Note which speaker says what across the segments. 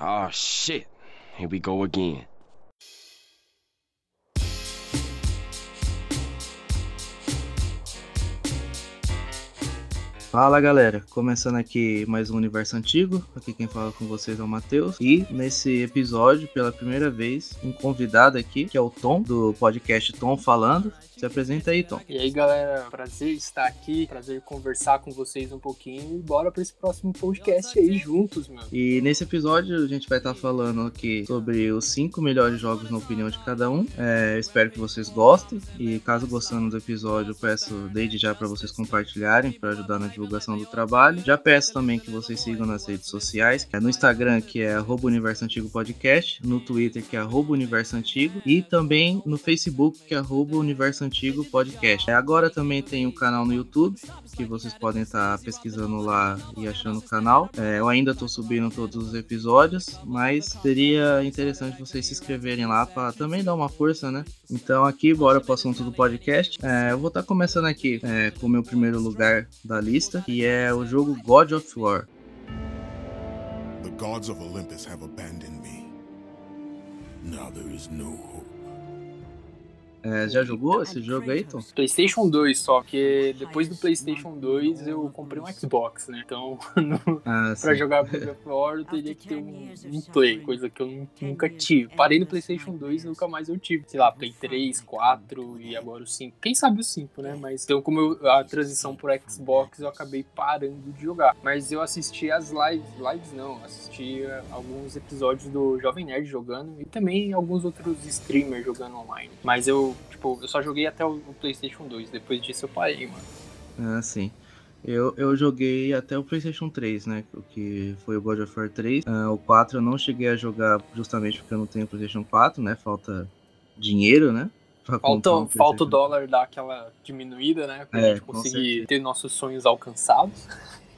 Speaker 1: Oh shit. Here we go again.
Speaker 2: Fala galera, começando aqui mais um Universo Antigo. Aqui quem fala com vocês é o Matheus. E nesse episódio, pela primeira vez, um convidado aqui, que é o Tom, do podcast Tom Falando. Se apresenta aí, Tom.
Speaker 3: E aí, galera, prazer estar aqui, prazer conversar com vocês um pouquinho e bora para esse próximo podcast aí juntos, meu.
Speaker 2: E nesse episódio a gente vai estar falando aqui sobre os cinco melhores jogos na opinião de cada um. É, espero que vocês gostem e caso gostando do episódio, eu peço desde já para vocês compartilharem para ajudar na divulgação do trabalho. Já peço também que vocês sigam nas redes sociais, é no Instagram que é Universo Antigo Podcast, no Twitter que é Universo Antigo e também no Facebook que é Universo Antigo Podcast. Agora também tem um canal no YouTube, que vocês podem estar pesquisando lá e achando o canal. É, eu ainda estou subindo todos os episódios, mas seria interessante vocês se inscreverem lá para também dar uma força, né? Então aqui, bora para o assunto do podcast. É, eu vou estar começando aqui é, com o meu primeiro lugar da lista, que é o jogo God of War. The gods of Olympus have abandoned me. Now there is no hope. É, já jogou esse jogo aí, Tom?
Speaker 3: PlayStation 2, só que depois do PlayStation 2 eu comprei um Xbox, né? Então, no, ah, pra jogar God of War eu teria que ter um, um, Play, coisa que eu nunca tive. Parei no PlayStation 2 e nunca mais eu tive. Sei lá, Play 3, 4 e agora o 5. Quem sabe o 5, né? Mas então, como eu, a transição pro Xbox eu acabei parando de jogar. Mas eu assisti as lives, lives não, assisti alguns episódios do Jovem Nerd jogando e também alguns outros streamers jogando online. Mas eu tipo, eu só joguei até o, PlayStation 2. Depois disso eu parei, mano.
Speaker 2: Ah, sim. Eu, eu joguei até o PlayStation 3, né? O que foi o God of War 3. Uh, ah, o 4 eu não cheguei a jogar justamente porque eu não tenho PlayStation 4, né? Falta dinheiro, né?
Speaker 3: Falta, um falta o dólar dar aquela diminuída, né? Pra é, gente conseguir ter nossos sonhos alcançados.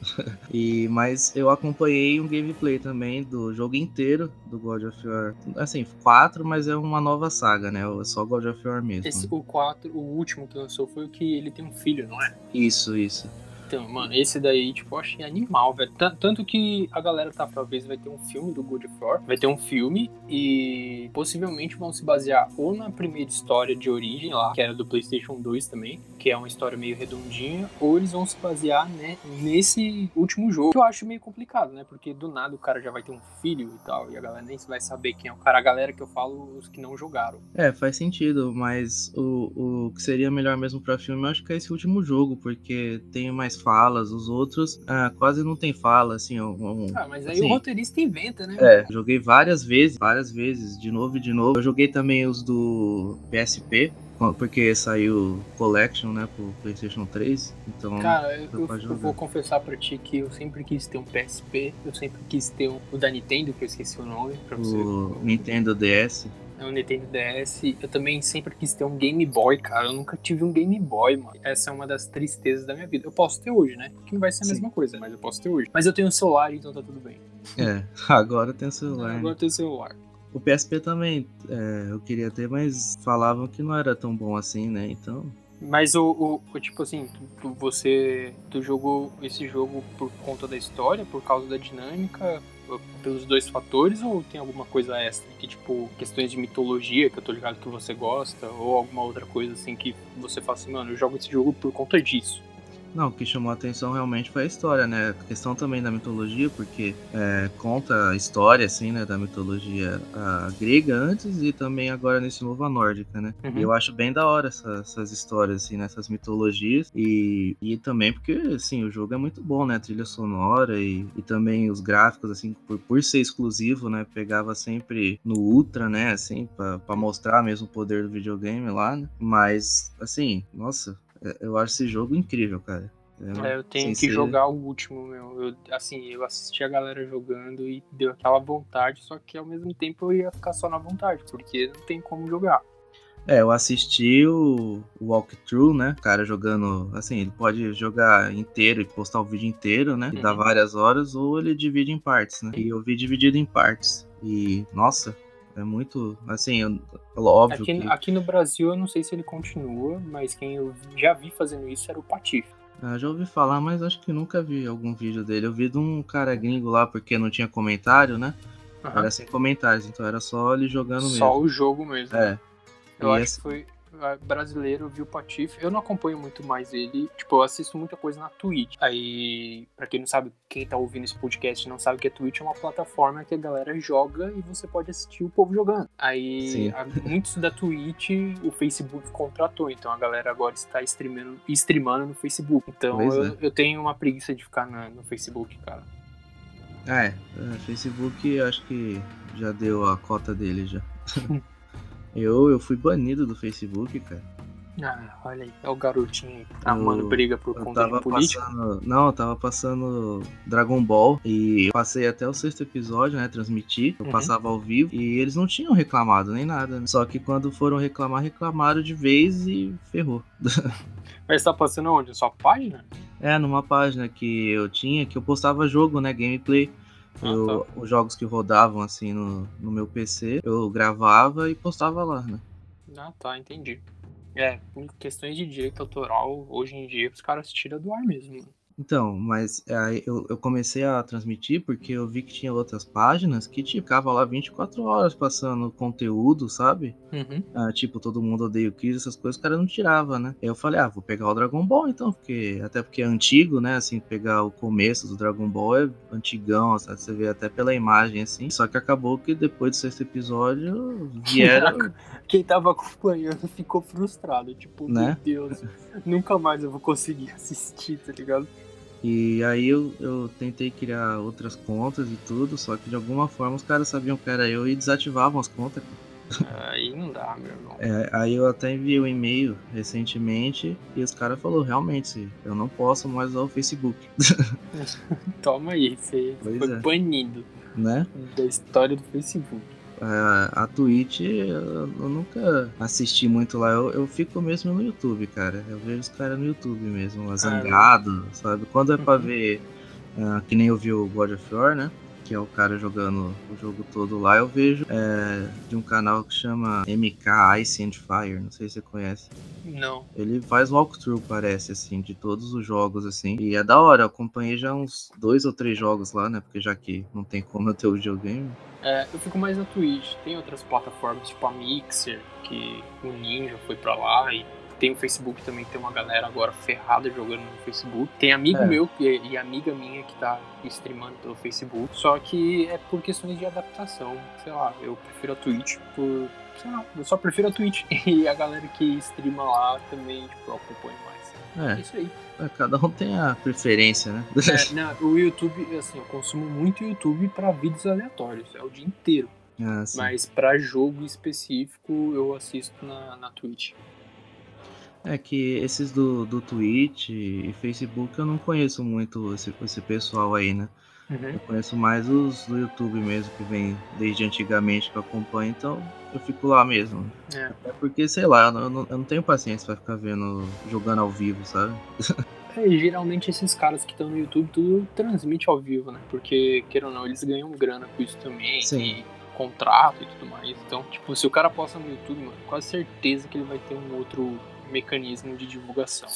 Speaker 2: e, mas eu acompanhei um gameplay também do jogo inteiro do God of War. Assim, 4, mas é uma nova saga, né? É só God of War mesmo.
Speaker 3: Esse, o 4, o último que lançou foi o que ele tem um filho, não é?
Speaker 2: Isso, isso.
Speaker 3: Então, mano, esse daí, tipo, eu achei animal, velho. Tanto que a galera tá, talvez vai ter um filme do of War, vai ter um filme e possivelmente vão se basear ou na primeira história de origem lá, que era do PlayStation 2 também, que é uma história meio redondinha, ou eles vão se basear, né, nesse último jogo, que eu acho meio complicado, né? Porque do nada o cara já vai ter um filho e tal, e a galera nem vai saber quem é o cara. A galera que eu falo, os que não jogaram.
Speaker 2: É, faz sentido, mas o, o que seria melhor mesmo pra filme, eu acho que é esse último jogo, porque tem mais falas, os outros ah, quase não tem fala, assim. Um,
Speaker 3: ah, mas aí assim, o roteirista inventa, né?
Speaker 2: É, joguei várias vezes, várias vezes, de novo e de novo. Eu joguei também os do PSP, porque saiu Collection, né, pro PlayStation 3. Então,
Speaker 3: cara, eu, eu, vou confessar pra ti que eu sempre quis ter um PSP, eu sempre quis ter um, o da Nintendo, que eu esqueci o nome. Pra
Speaker 2: você. O Nintendo DS
Speaker 3: é um Nintendo DS. Eu também sempre quis ter um Game Boy, cara. Eu nunca tive um Game Boy, mano. Essa é uma das tristezas da minha vida. Eu posso ter hoje, né? Que não vai ser a Sim. mesma coisa, mas eu posso ter hoje. Mas eu tenho um celular, então tá tudo bem.
Speaker 2: É, agora tem celular.
Speaker 3: Agora tem celular.
Speaker 2: O PSP também é, eu queria ter, mas falavam que não era tão bom assim, né? Então.
Speaker 3: Mas o, o, o, tipo assim, tu, você tu jogou esse jogo por conta da história, por causa da dinâmica, pelos dois fatores ou tem alguma coisa extra que tipo questões de mitologia que eu tô ligado que você gosta ou alguma outra coisa assim que você fala assim, mano, eu jogo esse jogo por conta disso?
Speaker 2: Não, o que chamou a atenção realmente foi a história, né? A questão também da mitologia, porque é, conta a história, assim, né, da mitologia grega antes e também agora nesse novo a nórdica, né? Uhum. E eu acho bem da hora essa, essas histórias, assim, nessas mitologias. E, e também porque, assim, o jogo é muito bom, né? A trilha sonora e, e também os gráficos, assim, por, por ser exclusivo, né? Pegava sempre no Ultra, né? Assim, para mostrar mesmo o poder do videogame lá, né? Mas, assim, nossa, eu acho esse jogo incrível, cara.
Speaker 3: É, eu tenho que ser... jogar o último, meu. Eu, assim, eu assisti a galera jogando e deu aquela vontade, só que ao mesmo tempo eu ia ficar só na vontade, porque não tem como jogar.
Speaker 2: É, eu assisti o, o walkthrough, né? O cara jogando, assim, ele pode jogar inteiro e postar o vídeo inteiro, né? E uhum. dá várias horas, ou ele divide em partes, né? E eu vi dividido em partes. E, nossa, é muito, assim, óbvio.
Speaker 3: Aqui,
Speaker 2: que...
Speaker 3: aqui no Brasil eu não sei se ele continua, mas quem eu já vi fazendo isso era o Patife.
Speaker 2: Ah, já ouvi falar, mas acho que nunca vi algum vídeo dele. Eu vi de um cara gringo lá porque não tinha comentário, né? Uhum. Era sem comentários, então era só ele jogando
Speaker 3: só
Speaker 2: mesmo.
Speaker 3: Só o jogo mesmo.
Speaker 2: É.
Speaker 3: Eu e acho que foi brasileiro, viu o Patife. Eu não acompanho muito mais ele. Tipo, eu assisto muita coisa na Twitch. Aí, pra quem não sabe, quem tá ouvindo esse podcast não sabe que a Twitch é uma plataforma que a galera joga e você pode assistir o povo jogando. Aí, a, muitos da Twitch o Facebook contratou, então a galera agora está streamando, streamando no Facebook. Então eu, é. eu, tenho uma preguiça de ficar na, no Facebook, cara.
Speaker 2: É, é, Facebook acho que já deu a cota dele já. Eu, eu fui banido do Facebook, cara.
Speaker 3: Ah, olha aí, é o garotinho amando briga por conta de política.
Speaker 2: Passando, não, eu tava passando Dragon Ball e passei até o sexto episódio, né? Transmitir. Eu uhum. passava ao vivo e eles não tinham reclamado nem nada. Né? Só que quando foram reclamar, reclamaram de vez e ferrou.
Speaker 3: Mas tá passando onde? Sua página?
Speaker 2: É, numa página que eu tinha, que eu postava jogo, né? Gameplay. Ah, eu, tá. Os jogos que rodavam assim no, no meu PC, eu gravava e postava lá, né?
Speaker 3: Ah, tá, entendi. É, questões de direito autoral, hoje em dia, os caras tiram do ar mesmo.
Speaker 2: Então, mas aí eu, eu comecei a transmitir porque eu vi que tinha outras páginas que tipo, ficava lá 24 horas passando conteúdo, sabe?
Speaker 3: Uhum.
Speaker 2: Ah, tipo, todo mundo odeia o Kiss, essas coisas, o cara não tirava, né? Aí eu falei, ah, vou pegar o Dragon Ball então, porque até porque é antigo, né? Assim, pegar o começo do Dragon Ball é antigão, sabe? Você vê até pela imagem, assim. Só que acabou que depois do sexto episódio vieram.
Speaker 3: Quem tava acompanhando ficou frustrado, tipo, né? meu Deus, nunca mais eu vou conseguir assistir, tá ligado?
Speaker 2: E aí eu, eu tentei criar outras contas e tudo, só que de alguma forma os caras sabiam que era eu e desativavam as contas.
Speaker 3: Aí não dá, meu irmão.
Speaker 2: É, aí eu até enviei um e-mail recentemente e os caras falaram, realmente, eu não posso mais usar o Facebook.
Speaker 3: Toma aí, você pois foi é. banido
Speaker 2: né?
Speaker 3: da história do Facebook.
Speaker 2: A, a Twitch eu, eu, nunca assisti muito lá. Eu, eu fico mesmo no YouTube, cara. Eu vejo os caras no YouTube mesmo, zangado, ah, sabe? Quando é pra uhum. ver, uh, que nem eu vi o God of War, né? Que é o cara jogando o jogo todo lá, eu vejo é, de um canal que chama MK Ice and Fire, não sei se você conhece.
Speaker 3: Não.
Speaker 2: Ele faz walkthrough, parece, assim, de todos os jogos, assim. E é da hora, eu acompanhei já uns dois ou três jogos lá, né? Porque já que não tem como eu ter o videogame.
Speaker 3: É, eu fico mais na Twitch. Tem outras plataformas, tipo a Mixer, que o Ninja foi pra lá. E tem o Facebook também, tem uma galera agora ferrada jogando no Facebook. Tem amigo é. meu que, e amiga minha que tá streamando pelo Facebook. Só que é por questões de adaptação. Sei lá, eu prefiro a Twitch por. Sei lá, eu só prefiro a Twitch. E a galera que streama lá também, tipo, eu acompanho mais.
Speaker 2: É. é isso aí. É, cada um tem a preferência, né?
Speaker 3: É, não, o YouTube, assim, eu consumo muito YouTube para vídeos aleatórios, é o dia inteiro.
Speaker 2: Ah,
Speaker 3: Mas para jogo específico eu assisto na, na Twitch.
Speaker 2: É que esses do, do Twitch e Facebook eu não conheço muito esse, esse pessoal aí, né?
Speaker 3: Uhum.
Speaker 2: Eu conheço mais os do YouTube mesmo, que vem desde antigamente que eu acompanho, então eu fico lá mesmo.
Speaker 3: É.
Speaker 2: Até porque, sei lá, eu não, eu não tenho paciência pra ficar vendo, jogando ao vivo, sabe?
Speaker 3: É, geralmente esses caras que estão no YouTube tudo transmite ao vivo, né? Porque, queira ou não, eles ganham grana com isso também.
Speaker 2: Sim.
Speaker 3: E contrato e tudo mais. Então, tipo, se o cara posta no YouTube, mano, quase certeza que ele vai ter um outro mecanismo de divulgação.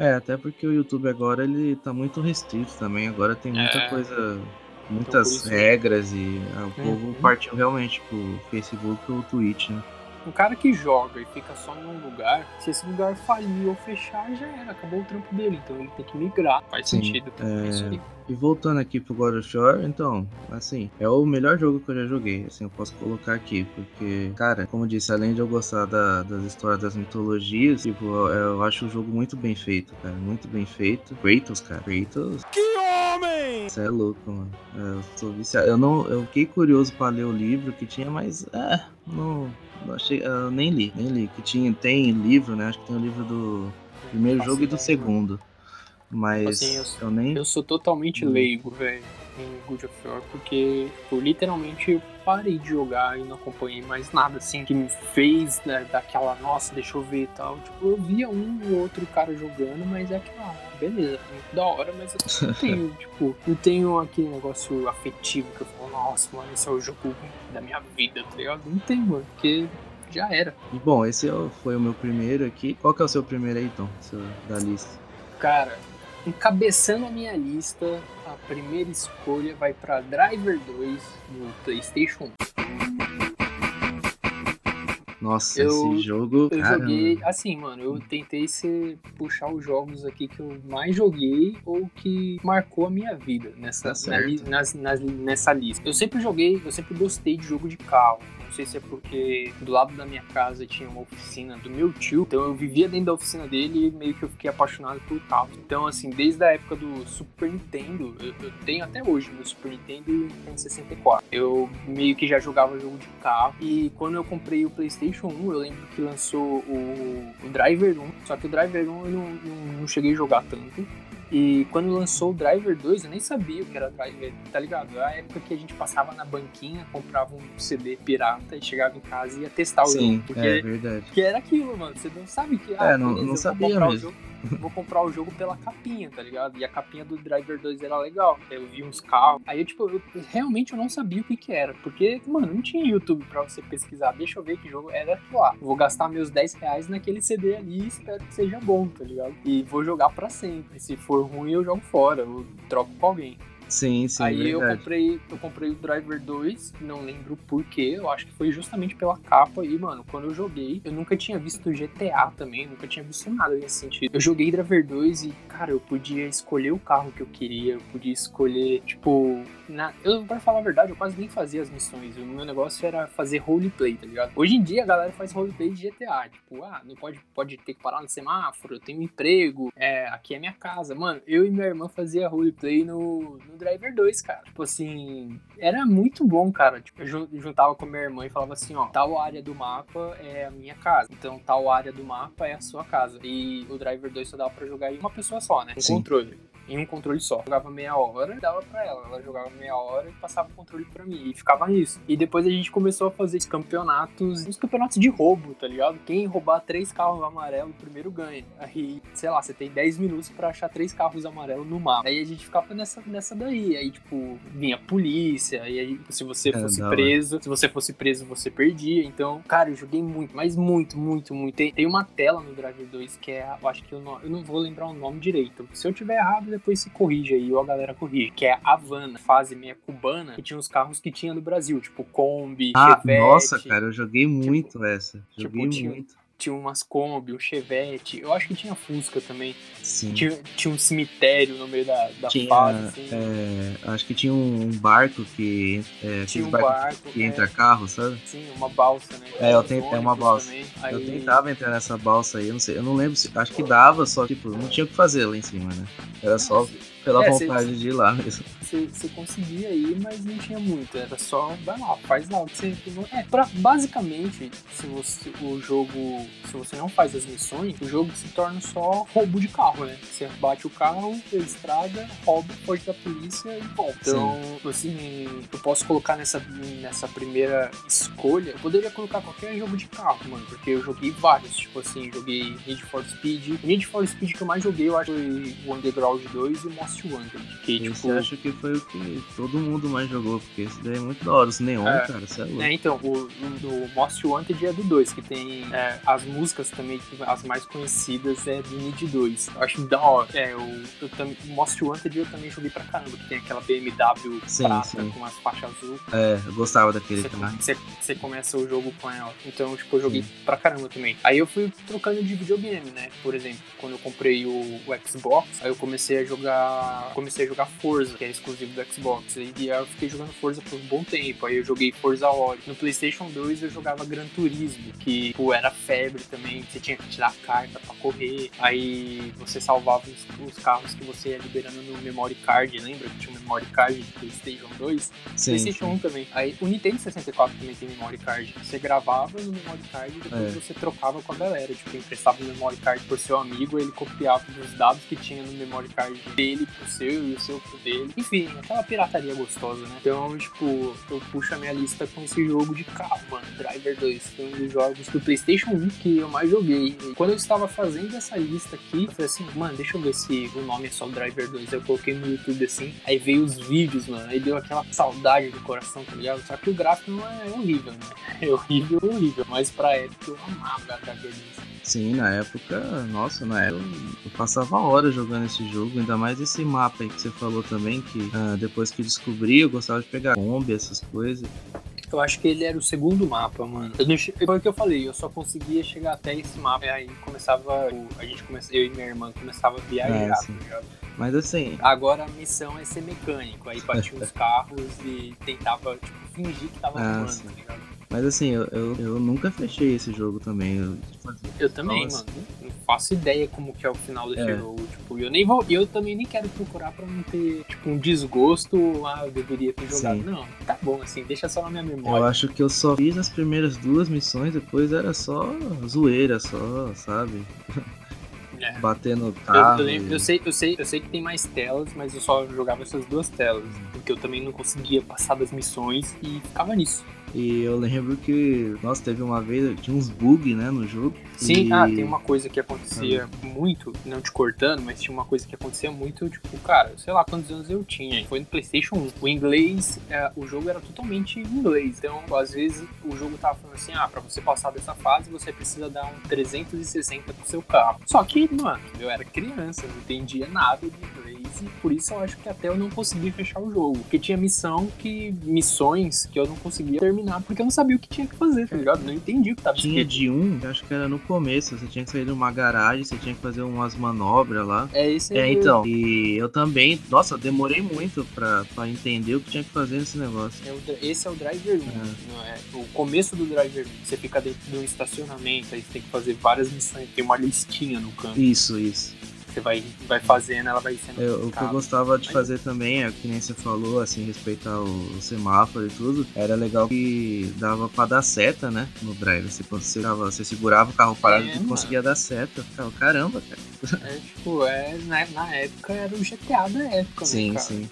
Speaker 2: É, até porque o YouTube agora ele tá muito restrito também. Agora tem muita é... coisa, muitas então, regras e ah, o uhum. povo partiu realmente pro Facebook ou Twitch, né?
Speaker 3: Um cara que joga e fica só em um lugar, se esse lugar falir ou fechar, já era, acabou o trampo dele. Então ele tem que migrar. Faz Sim, sentido. É... Isso aí.
Speaker 2: E voltando aqui pro God of War, então, assim, é o melhor jogo que eu já joguei, assim, eu posso colocar aqui, porque, cara, como eu disse, além de eu gostar da, das histórias das mitologias, tipo, eu, eu, acho o jogo muito bem feito, cara, muito bem feito. Kratos, cara, Kratos...
Speaker 1: Que homem!
Speaker 2: Você é louco, mano. Eu sou viciado. Eu não, eu fiquei curioso pra ler o livro que tinha, mas, é, não... não achei, eu nem li, nem li. Que tinha, tem livro, né? Acho que tem o livro do primeiro jogo e do segundo. Mas assim, eu, eu, nem.
Speaker 3: Eu sou totalmente hum. leigo, velho, em God of War, porque tipo, literalmente eu parei de jogar e não acompanhei mais nada assim que me fez né, daquela, nossa, deixa eu ver e tal. Tipo, eu via um ou outro cara jogando, mas é aquela, ah, beleza, muito da hora, mas eu não tenho, tipo, não tenho aquele negócio afetivo que eu falo, nossa, mano, esse é o jogo da minha vida, tá ligado? Não tem, mano, porque já era.
Speaker 2: E bom, esse é foi o meu primeiro aqui. Qual que é o seu primeiro aí, Tom? Seu, da lista?
Speaker 3: Cara, encabeçando a minha lista, a primeira escolha vai para Driver 2 no PlayStation 1.
Speaker 2: Nossa, eu, esse jogo.
Speaker 3: Eu caramba. joguei. Assim, mano, eu tentei ser, puxar os jogos aqui que eu mais joguei ou que marcou a minha vida nessa, tá na, na, nessa lista. Eu sempre joguei, eu sempre gostei de jogo de carro. Não sei se é porque do lado da minha casa tinha uma oficina do meu tio, então eu vivia dentro da oficina dele e meio que eu fiquei apaixonado por carro. Então, assim, desde a época do Super Nintendo, eu, eu tenho até hoje meu Super Nintendo e Nintendo 64. Eu meio que já jogava jogo de carro e quando eu comprei o PlayStation 1, eu lembro que lançou o, o Driver 1, só que o Driver 1 eu não, não, não cheguei a jogar tanto. E quando lançou o Driver 2, eu nem sabia o que era Driver, tá ligado? É a época que a gente passava na banquinha, comprava um CD pirata e chegava em casa e ia testar o
Speaker 2: Sim,
Speaker 3: jogo.
Speaker 2: Porque é verdade.
Speaker 3: Que era aquilo, mano. Você não sabe que. Ah,
Speaker 2: é, não, beleza, não sabia mesmo
Speaker 3: vou comprar o jogo pela capinha, tá ligado? E a capinha do Driver 2 era legal. Eu vi uns carros. Aí eu, tipo, eu, realmente eu não sabia o que que era. Porque, mano, não tinha YouTube pra você pesquisar. Deixa eu ver que jogo era lá. Vou gastar meus 10 reais naquele CD ali e espero que seja bom, tá ligado? E vou jogar pra sempre. Se for ruim, eu jogo fora. Eu troco com alguém.
Speaker 2: Sim, sim.
Speaker 3: Aí
Speaker 2: verdade.
Speaker 3: eu comprei, eu comprei o Driver 2, não lembro porquê, eu acho que foi justamente pela capa. E, mano, quando eu joguei, eu nunca tinha visto GTA também, nunca tinha visto nada nesse sentido. Eu joguei Driver 2 e, cara, eu podia escolher o carro que eu queria, eu podia escolher, tipo. Na... Eu, pra falar a verdade, eu quase nem fazia as missões. O meu negócio era fazer roleplay, tá ligado? Hoje em dia a galera faz roleplay de GTA. Tipo, ah, não pode, pode ter que parar no semáforo, eu tenho um emprego, é, aqui é minha casa. Mano, eu e minha irmã fazia roleplay no, no Driver 2, cara. Tipo assim, era muito bom, cara. Tipo, eu juntava com minha irmã e falava assim, ó, tal área do mapa é a minha casa. Então, tal área do mapa é a sua casa. E o Driver 2 só dava pra jogar em uma pessoa só, né? Um Sim. controle em um controle só. Jogava meia hora e dava pra ela. Ela jogava meia hora e passava o controle pra mim. E ficava nisso. E depois a gente começou a fazer campeonatos, uns campeonatos de roubo, tá ligado? Quem roubar três carros amarelos primeiro ganha. Aí, sei lá, você tem 10 minutos pra achar três carros amarelos no mapa. Aí a gente ficava nessa, nessa daí. Aí, tipo, vinha a polícia. E aí, se você é, fosse preso, se você fosse preso, você perdia. Então, cara, eu joguei muito, mas muito, muito, muito. Tem, tem uma tela no Drive 2 que é, eu acho que eu não, eu não vou lembrar o nome direito. Se eu tiver errado, depois se corrige aí, ou a galera corrige, que é a Havana, fase meia cubana, que tinha os carros que tinha no Brasil, tipo Kombi,
Speaker 2: ah,
Speaker 3: Chevette.
Speaker 2: Nossa, cara, eu joguei tipo, muito tipo, essa. Joguei tipo, muito
Speaker 3: tinha umas Kombi, um Chevette, eu acho que tinha Fusca também.
Speaker 2: Sim.
Speaker 3: Tinha, tinha um cemitério no meio da, da
Speaker 2: tinha,
Speaker 3: fase, assim.
Speaker 2: É, acho que tinha um barco que. É,
Speaker 3: tinha um barco.
Speaker 2: Que é, entra carro, sabe?
Speaker 3: Sim, uma balsa, né?
Speaker 2: É, eu tentei, é uma balsa. Aí... Eu tentava entrar nessa balsa aí, eu não sei, eu não lembro se. Acho que dava, só tipo, não tinha o que fazer lá em cima, né? Era só pela é, vontade cê, de ir lá mesmo.
Speaker 3: Você conseguia ir, mas não tinha muito. Era só, vai lá, faz lá o que você. É, pra, basicamente, se você, o jogo. Se você não faz as missões, o jogo se torna só roubo de carro, né? Você bate o carro, estrada, rouba, foge da polícia e bom. Então, Sim. assim, eu posso colocar nessa, nessa primeira escolha. Eu poderia colocar qualquer jogo de carro, mano, porque eu joguei vários. Tipo assim, joguei Need for Speed. Need for Speed que eu mais joguei, eu acho, foi o Underground 2 e o Most Wanted. Que, esse tipo...
Speaker 2: acho que foi o que todo mundo mais jogou, porque esse daí é muito da hora. Os neon, é, cara, você é louco.
Speaker 3: É, então, o, o, Most Wanted é do 2, que tem é, as músicas também, as mais conhecidas é do Need 2. Eu acho da hora. É, o, eu, o Most Wanted eu também joguei pra caramba, que tem aquela BMW sim, prata sim. com as faixas azul.
Speaker 2: É, eu gostava daquele
Speaker 3: você,
Speaker 2: também.
Speaker 3: Você, você começa o jogo com ela. Então, tipo, eu joguei sim. pra caramba também. Aí eu fui trocando de videogame, né? Por exemplo, quando eu comprei o, o Xbox, aí eu comecei a jogar comecei a jogar Forza, que é exclusivo do Xbox. E aí eu fiquei jogando Forza por um bom tempo. Aí eu joguei Forza Horizon. No PlayStation 2 eu jogava Gran Turismo, que pô, era febre também. Você tinha que tirar a carta pra correr. Aí você salvava os, os, carros que você ia liberando no memory card. Lembra que tinha um memory card do PlayStation 2? Sim, PlayStation sim. 1 também. Aí o Nintendo 64 também tem memory card. Você gravava no memory card e depois é. você trocava com a galera. Tipo, emprestava o memory card por seu amigo, ele copiava os dados que tinha no memory card dele o seu e o seu pro dele. Enfim, aquela pirataria gostosa, né? Então, tipo, eu puxo a minha lista com esse jogo de carro, mano. Driver 2 foi um dos jogos do PlayStation 1 que eu mais joguei. E quando eu estava fazendo essa lista aqui, eu falei assim, mano, deixa eu ver se o nome é só Driver 2. Eu coloquei no YouTube assim, aí veio os vídeos, mano. Aí deu aquela saudade do coração, tá ligado? Só que o gráfico não é horrível, né? É horrível, horrível. Mas pra época eu amava Driver 2.
Speaker 2: Sim, na época, nossa, na época eu passava horas jogando esse jogo, ainda mais esse mapa aí que você falou também, que ah, depois que descobri eu gostava de pegar bomba, essas coisas.
Speaker 3: Eu acho que ele era o segundo mapa, mano. Eu não, foi o que eu falei, eu só conseguia chegar até esse mapa. E aí começava. A gente começava, eu e minha irmã começava a viajar, é, tá ligado?
Speaker 2: Mas assim.
Speaker 3: Agora a missão é ser mecânico. Aí batia uns carros e tentava, tipo, fingir que tava ah, tá ligado?
Speaker 2: Mas assim, eu, eu, eu, nunca fechei esse jogo também. Eu,
Speaker 3: eu também, Nossa. mano. Não faço ideia como que é o final desse é. jogo. Tipo, eu nem vou. Eu também nem quero procurar pra não ter, tipo, um desgosto. Ah, eu deveria ter jogado. Sim. Não, tá bom, assim, deixa só na minha memória.
Speaker 2: Eu acho que eu só fiz as primeiras duas missões, depois era só zoeira, só, sabe? É. Bater no carro.
Speaker 3: Eu, eu, eu, sei, eu, sei, eu sei que tem mais telas, mas eu só jogava essas duas telas. Porque eu também não conseguia passar das missões e ficava nisso.
Speaker 2: E eu lembro que, nossa, teve uma vez, tinha uns bugs, né, no jogo.
Speaker 3: Sim,
Speaker 2: e...
Speaker 3: ah, tem uma coisa que acontecia ah. muito, não te cortando, mas tinha uma coisa que acontecia muito, tipo, cara, sei lá quantos anos eu tinha. Foi no PlayStation 1. O inglês, é, o jogo era totalmente em inglês. Então, às vezes, o jogo tava falando assim, ah, pra você passar dessa fase, você precisa dar um 360 pro seu carro. Só que, mano, eu era criança, não entendia nada de inglês e por isso eu acho que até eu não consegui fechar o jogo. Porque tinha missão que. missões que eu não conseguia terminar porque eu não sabia o que tinha que fazer, tá ligado? Não entendi o que tava
Speaker 2: Tinha de um, acho que era no começo, você tinha que sair de uma garagem, você tinha que fazer umas manobras lá.
Speaker 3: É isso aí.
Speaker 2: É, então. E eu também, nossa, demorei muito pra, pra entender o que tinha que fazer nesse negócio.
Speaker 3: É esse é o Driver 1. É. é. o começo do Driver 1. Você fica dentro de um estacionamento, aí você tem que fazer várias missões, tem uma listinha no canto.
Speaker 2: Isso, isso
Speaker 3: você vai, vai fazendo, ela vai sendo.
Speaker 2: Eu, o que eu gostava de fazer também, é que nem você falou, assim, respeitar o, o, semáforo e tudo, era legal que dava pra dar seta, né? No drive. Você, você, você segurava o carro parado é, e conseguia dar seta. Ficava, caramba, cara.
Speaker 3: É, tipo, é, na, na época era o GTA da época,
Speaker 2: sim,
Speaker 3: né?
Speaker 2: Sim, sim.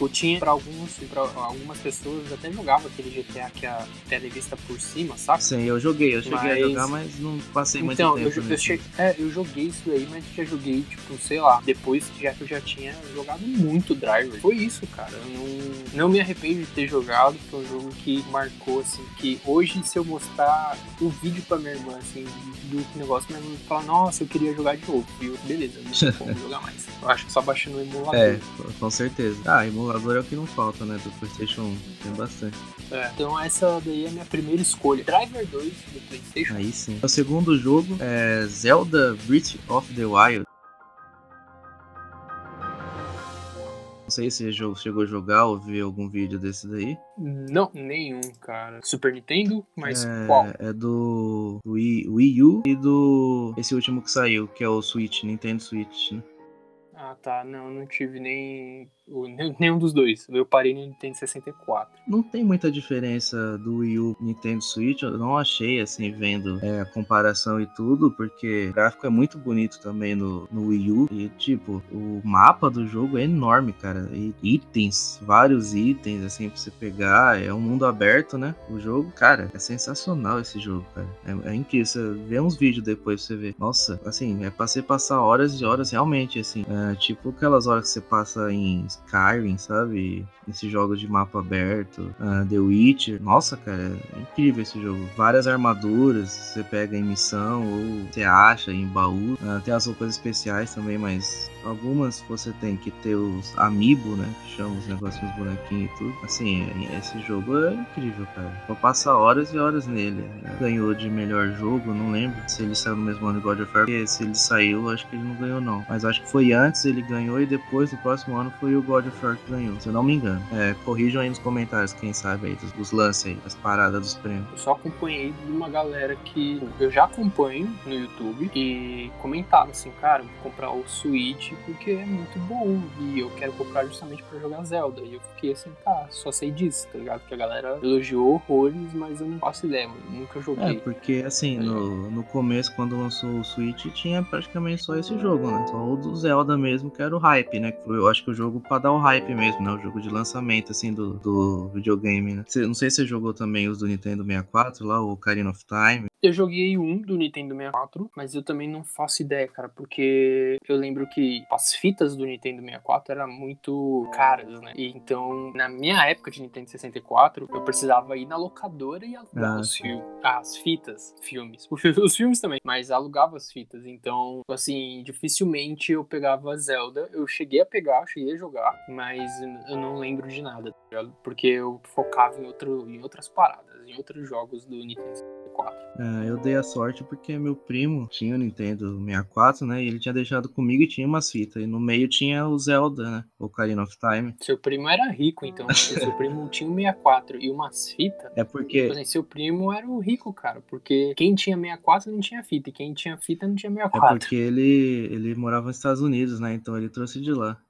Speaker 3: Tipo, tinha pra alguns, pra algumas pessoas até jogava aquele GTA que a tela vista por cima, sabe?
Speaker 2: Sim, eu joguei, eu cheguei mas... a jogar, mas não passei muito
Speaker 3: então,
Speaker 2: tempo.
Speaker 3: Então, eu, eu, cheguei, é, eu joguei isso aí, mas já joguei, tipo, sei lá, depois que já, eu já tinha jogado muito Driver. Foi isso, cara. Eu não, não me arrependo de ter jogado, foi um jogo que marcou, assim, que hoje, se eu mostrar o vídeo pra minha irmã, assim, do negócio, minha irmã fala, nossa, eu queria jogar de novo. E eu, beleza, não como jogar mais. Eu acho que só baixando o emulador.
Speaker 2: É, com certeza. Ah, emulador emulador é o que não falta, né? Do PlayStation 1. Tem bastante.
Speaker 3: É, então essa daí é a minha primeira escolha. Driver 2 do PlayStation.
Speaker 2: Aí sim. O segundo jogo é Zelda Breath of the Wild. Não sei se você chegou a jogar ou ver algum vídeo desse daí.
Speaker 3: Não, nenhum, cara. Super Nintendo, mas é, qual?
Speaker 2: É do Wii, Wii U e do. Esse último que saiu, que é o Switch, Nintendo Switch, né?
Speaker 3: Ah, tá. Não, não tive nem Nenhum dos dois. Eu parei no Nintendo 64.
Speaker 2: Não tem muita diferença do Wii U Nintendo Switch. Eu não achei, assim, vendo é, a comparação e tudo, porque o gráfico é muito bonito também no, no Wii U. E, tipo, o mapa do jogo é enorme, cara. E itens, vários itens, assim, pra você pegar. É um mundo aberto, né? O jogo, cara, é sensacional esse jogo, cara. É, é incrível. Você vê uns vídeos depois pra você ver. Nossa, assim, é pra você passar horas e horas realmente, assim. É, tipo aquelas horas que você passa em Skyrim, sabe? Esses jogos de mapa aberto, uh, The Witcher. Nossa, cara, é incrível esse jogo. Várias armaduras, você pega em missão ou você acha em baú. Uh, tem as roupas especiais também, mas algumas você tem que ter os amiibo, né? Que chamam os negocinhos bonequinhos e tudo. Assim, esse jogo é incrível, cara. Vou passar horas e horas nele. Ganhou de melhor jogo, não lembro se ele saiu no mesmo ano de God of War. Porque se ele saiu, acho que ele não ganhou, não. Mas acho que foi antes ele ganhou e depois, no próximo ano, foi o God of War que ganhou, se eu não me engano. É, corrijam aí nos comentários, quem sabe aí, dos, dos lances aí, das paradas dos prêmios.
Speaker 3: Eu só acompanhei de uma galera que eu já acompanho no YouTube e comentaram assim, cara, vou comprar o Switch porque é muito bom e eu quero comprar justamente para jogar Zelda. E eu fiquei assim, tá, só sei disso, tá ligado? Que a galera elogiou horrores, mas eu não faço ideia, mano. Nunca joguei.
Speaker 2: É, porque assim, é. no, no começo, quando lançou o Switch, tinha praticamente só esse jogo, né? Só o do Zelda mesmo mesmo, que era o hype, né? Eu acho que o jogo pra dar o hype mesmo, né? O jogo de lançamento, assim, do, do videogame, né? Não sei se você jogou também os do Nintendo 64 lá, o Ocarina of Time.
Speaker 3: Eu joguei um do Nintendo 64, mas eu também não faço ideia, cara, porque eu lembro que as fitas do Nintendo 64 eram muito caras, né? E então, na minha época de Nintendo 64, eu precisava ir na locadora e alugar ah, os fi as fitas, filmes. Os filmes também, mas alugava as fitas. Então, assim, dificilmente eu pegava Zelda. Eu cheguei a pegar, cheguei a jogar, mas eu não lembro de nada, tá porque eu focava em, outro, em outras paradas, em outros jogos do Nintendo 64.
Speaker 2: É, eu dei a sorte porque meu primo tinha o Nintendo 64, né? E ele tinha deixado comigo e tinha umas fitas. E no meio tinha o Zelda, né? O Ocarina of Time.
Speaker 3: Seu primo era rico, então. seu primo tinha o 64 e umas fitas.
Speaker 2: É porque.
Speaker 3: Tipo assim, seu primo era o rico, cara. Porque quem tinha 64 não tinha fita. E quem tinha fita não tinha 64.
Speaker 2: É porque ele, ele morava nos Estados Unidos, né? Então ele trouxe de lá.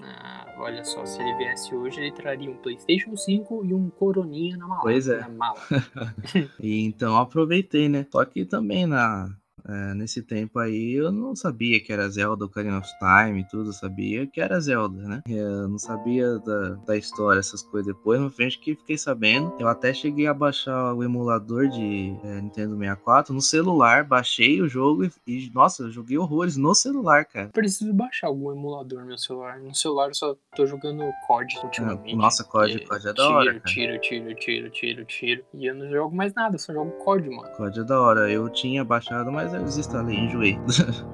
Speaker 3: Ah, olha só, se ele viesse hoje, ele traria um PlayStation 5 e um Coroninha na mala.
Speaker 2: Pois é.
Speaker 3: mala.
Speaker 2: e então aproveitei, né? Só que também na, é, nesse tempo aí eu não sabia que era Zelda Ocarina of Time e tudo, eu sabia que era Zelda, né? Eu não sabia da, da história, essas coisas. Depois, no frente que fiquei sabendo, eu até cheguei a baixar o emulador de é, Nintendo 64 no celular, baixei o jogo e, e, nossa, eu joguei horrores no celular, cara.
Speaker 3: Preciso baixar algum emulador no meu celular. No celular eu só tô jogando COD ultimamente.
Speaker 2: nossa, COD, COD é da
Speaker 3: tiro,
Speaker 2: hora.
Speaker 3: Tiro, tiro, tiro, tiro, tiro. E eu não jogo mais nada, só jogo COD, mano.
Speaker 2: COD é da hora. Eu tinha baixado, mas mas eu desinstalei, enjoei.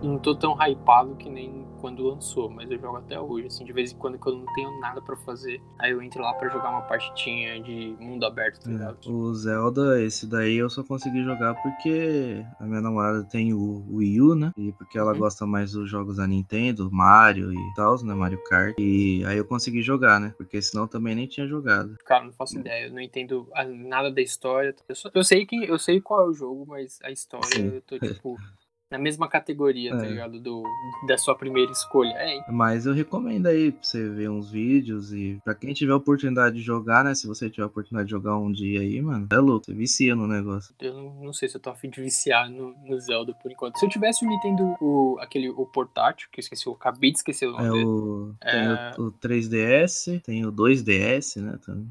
Speaker 3: não tô tão hypado que nem quando lançou, mas eu jogo até hoje, assim, de vez em quando que eu não tenho nada para fazer, aí eu entro lá para jogar uma partidinha de mundo aberto, tá é, ligado?
Speaker 2: É, o Zelda, esse daí eu só consegui jogar porque a minha namorada tem o Wii U, né? E porque ela uhum. gosta mais dos jogos da Nintendo, Mario e tal, né? Mario Kart. E aí eu consegui jogar, né? Porque senão também nem tinha jogado.
Speaker 3: Cara, não faço ideia, eu não entendo nada da história. Eu, só, eu sei que eu sei qual é o jogo, mas a história Sim. eu tô tipo na mesma categoria, tá é. tá ligado? Do, da sua primeira escolha. É.
Speaker 2: Mas eu recomendo aí pra você ver uns vídeos e pra quem tiver oportunidade de jogar, né? Se você tiver oportunidade de jogar um dia aí, mano, é louco, você vicia no negócio.
Speaker 3: Eu não, não sei se eu tô afim de viciar no, no, Zelda por enquanto. Se eu tivesse o Nintendo, o, aquele, o portátil, que eu esqueci, eu acabei de esquecer o nome
Speaker 2: é
Speaker 3: dele.
Speaker 2: O, tem é... o, o 3DS, tem o 2DS, né? Também.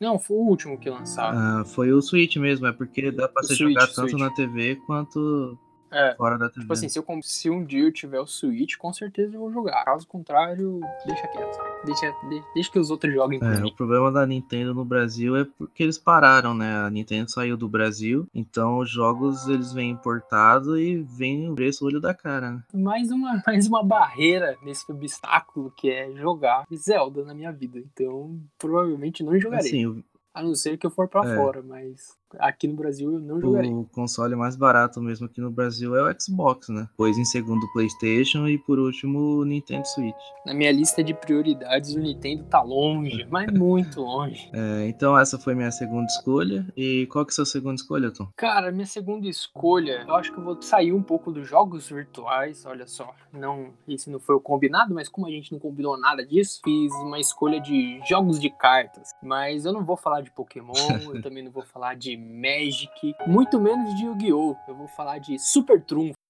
Speaker 3: Não, foi o último que lançaram.
Speaker 2: Ah, foi o Switch mesmo, é porque dá pra o você Switch, jogar tanto Switch. na TV quanto é, fora da TV.
Speaker 3: Tipo assim, se, eu, se um dia eu tiver o Switch, com certeza eu vou jogar. Caso contrário, deixa quieto. Deixa, deixa, deixa que os outros joguem
Speaker 2: é, mim. O problema da Nintendo no Brasil é porque eles pararam, né? A Nintendo saiu do Brasil, então os jogos eles vêm importados e vem o preço olho da cara, né?
Speaker 3: Mais uma, mais uma barreira nesse obstáculo que é jogar Zelda na minha vida. Então, provavelmente não jogarei. Assim, a não ser que eu for para é. fora, mas aqui no Brasil eu não jogarei.
Speaker 2: O console mais barato mesmo aqui no Brasil é o Xbox, né? Depois em segundo o PlayStation e por último o Nintendo Switch.
Speaker 3: Na minha lista de prioridades o Nintendo tá longe, mas muito longe.
Speaker 2: É, então essa foi minha segunda escolha. E qual que é a sua segunda escolha, Tom?
Speaker 3: Cara, minha segunda escolha, eu acho que eu vou sair um pouco dos jogos virtuais, olha só. Não, esse não foi o combinado, mas como a gente não combinou nada disso, fiz uma escolha de jogos de cartas. Mas eu não vou falar de Pokémon, eu também não vou falar de Magic, muito menos de Yu-Gi-Oh! Eu vou falar de Super Trunfo.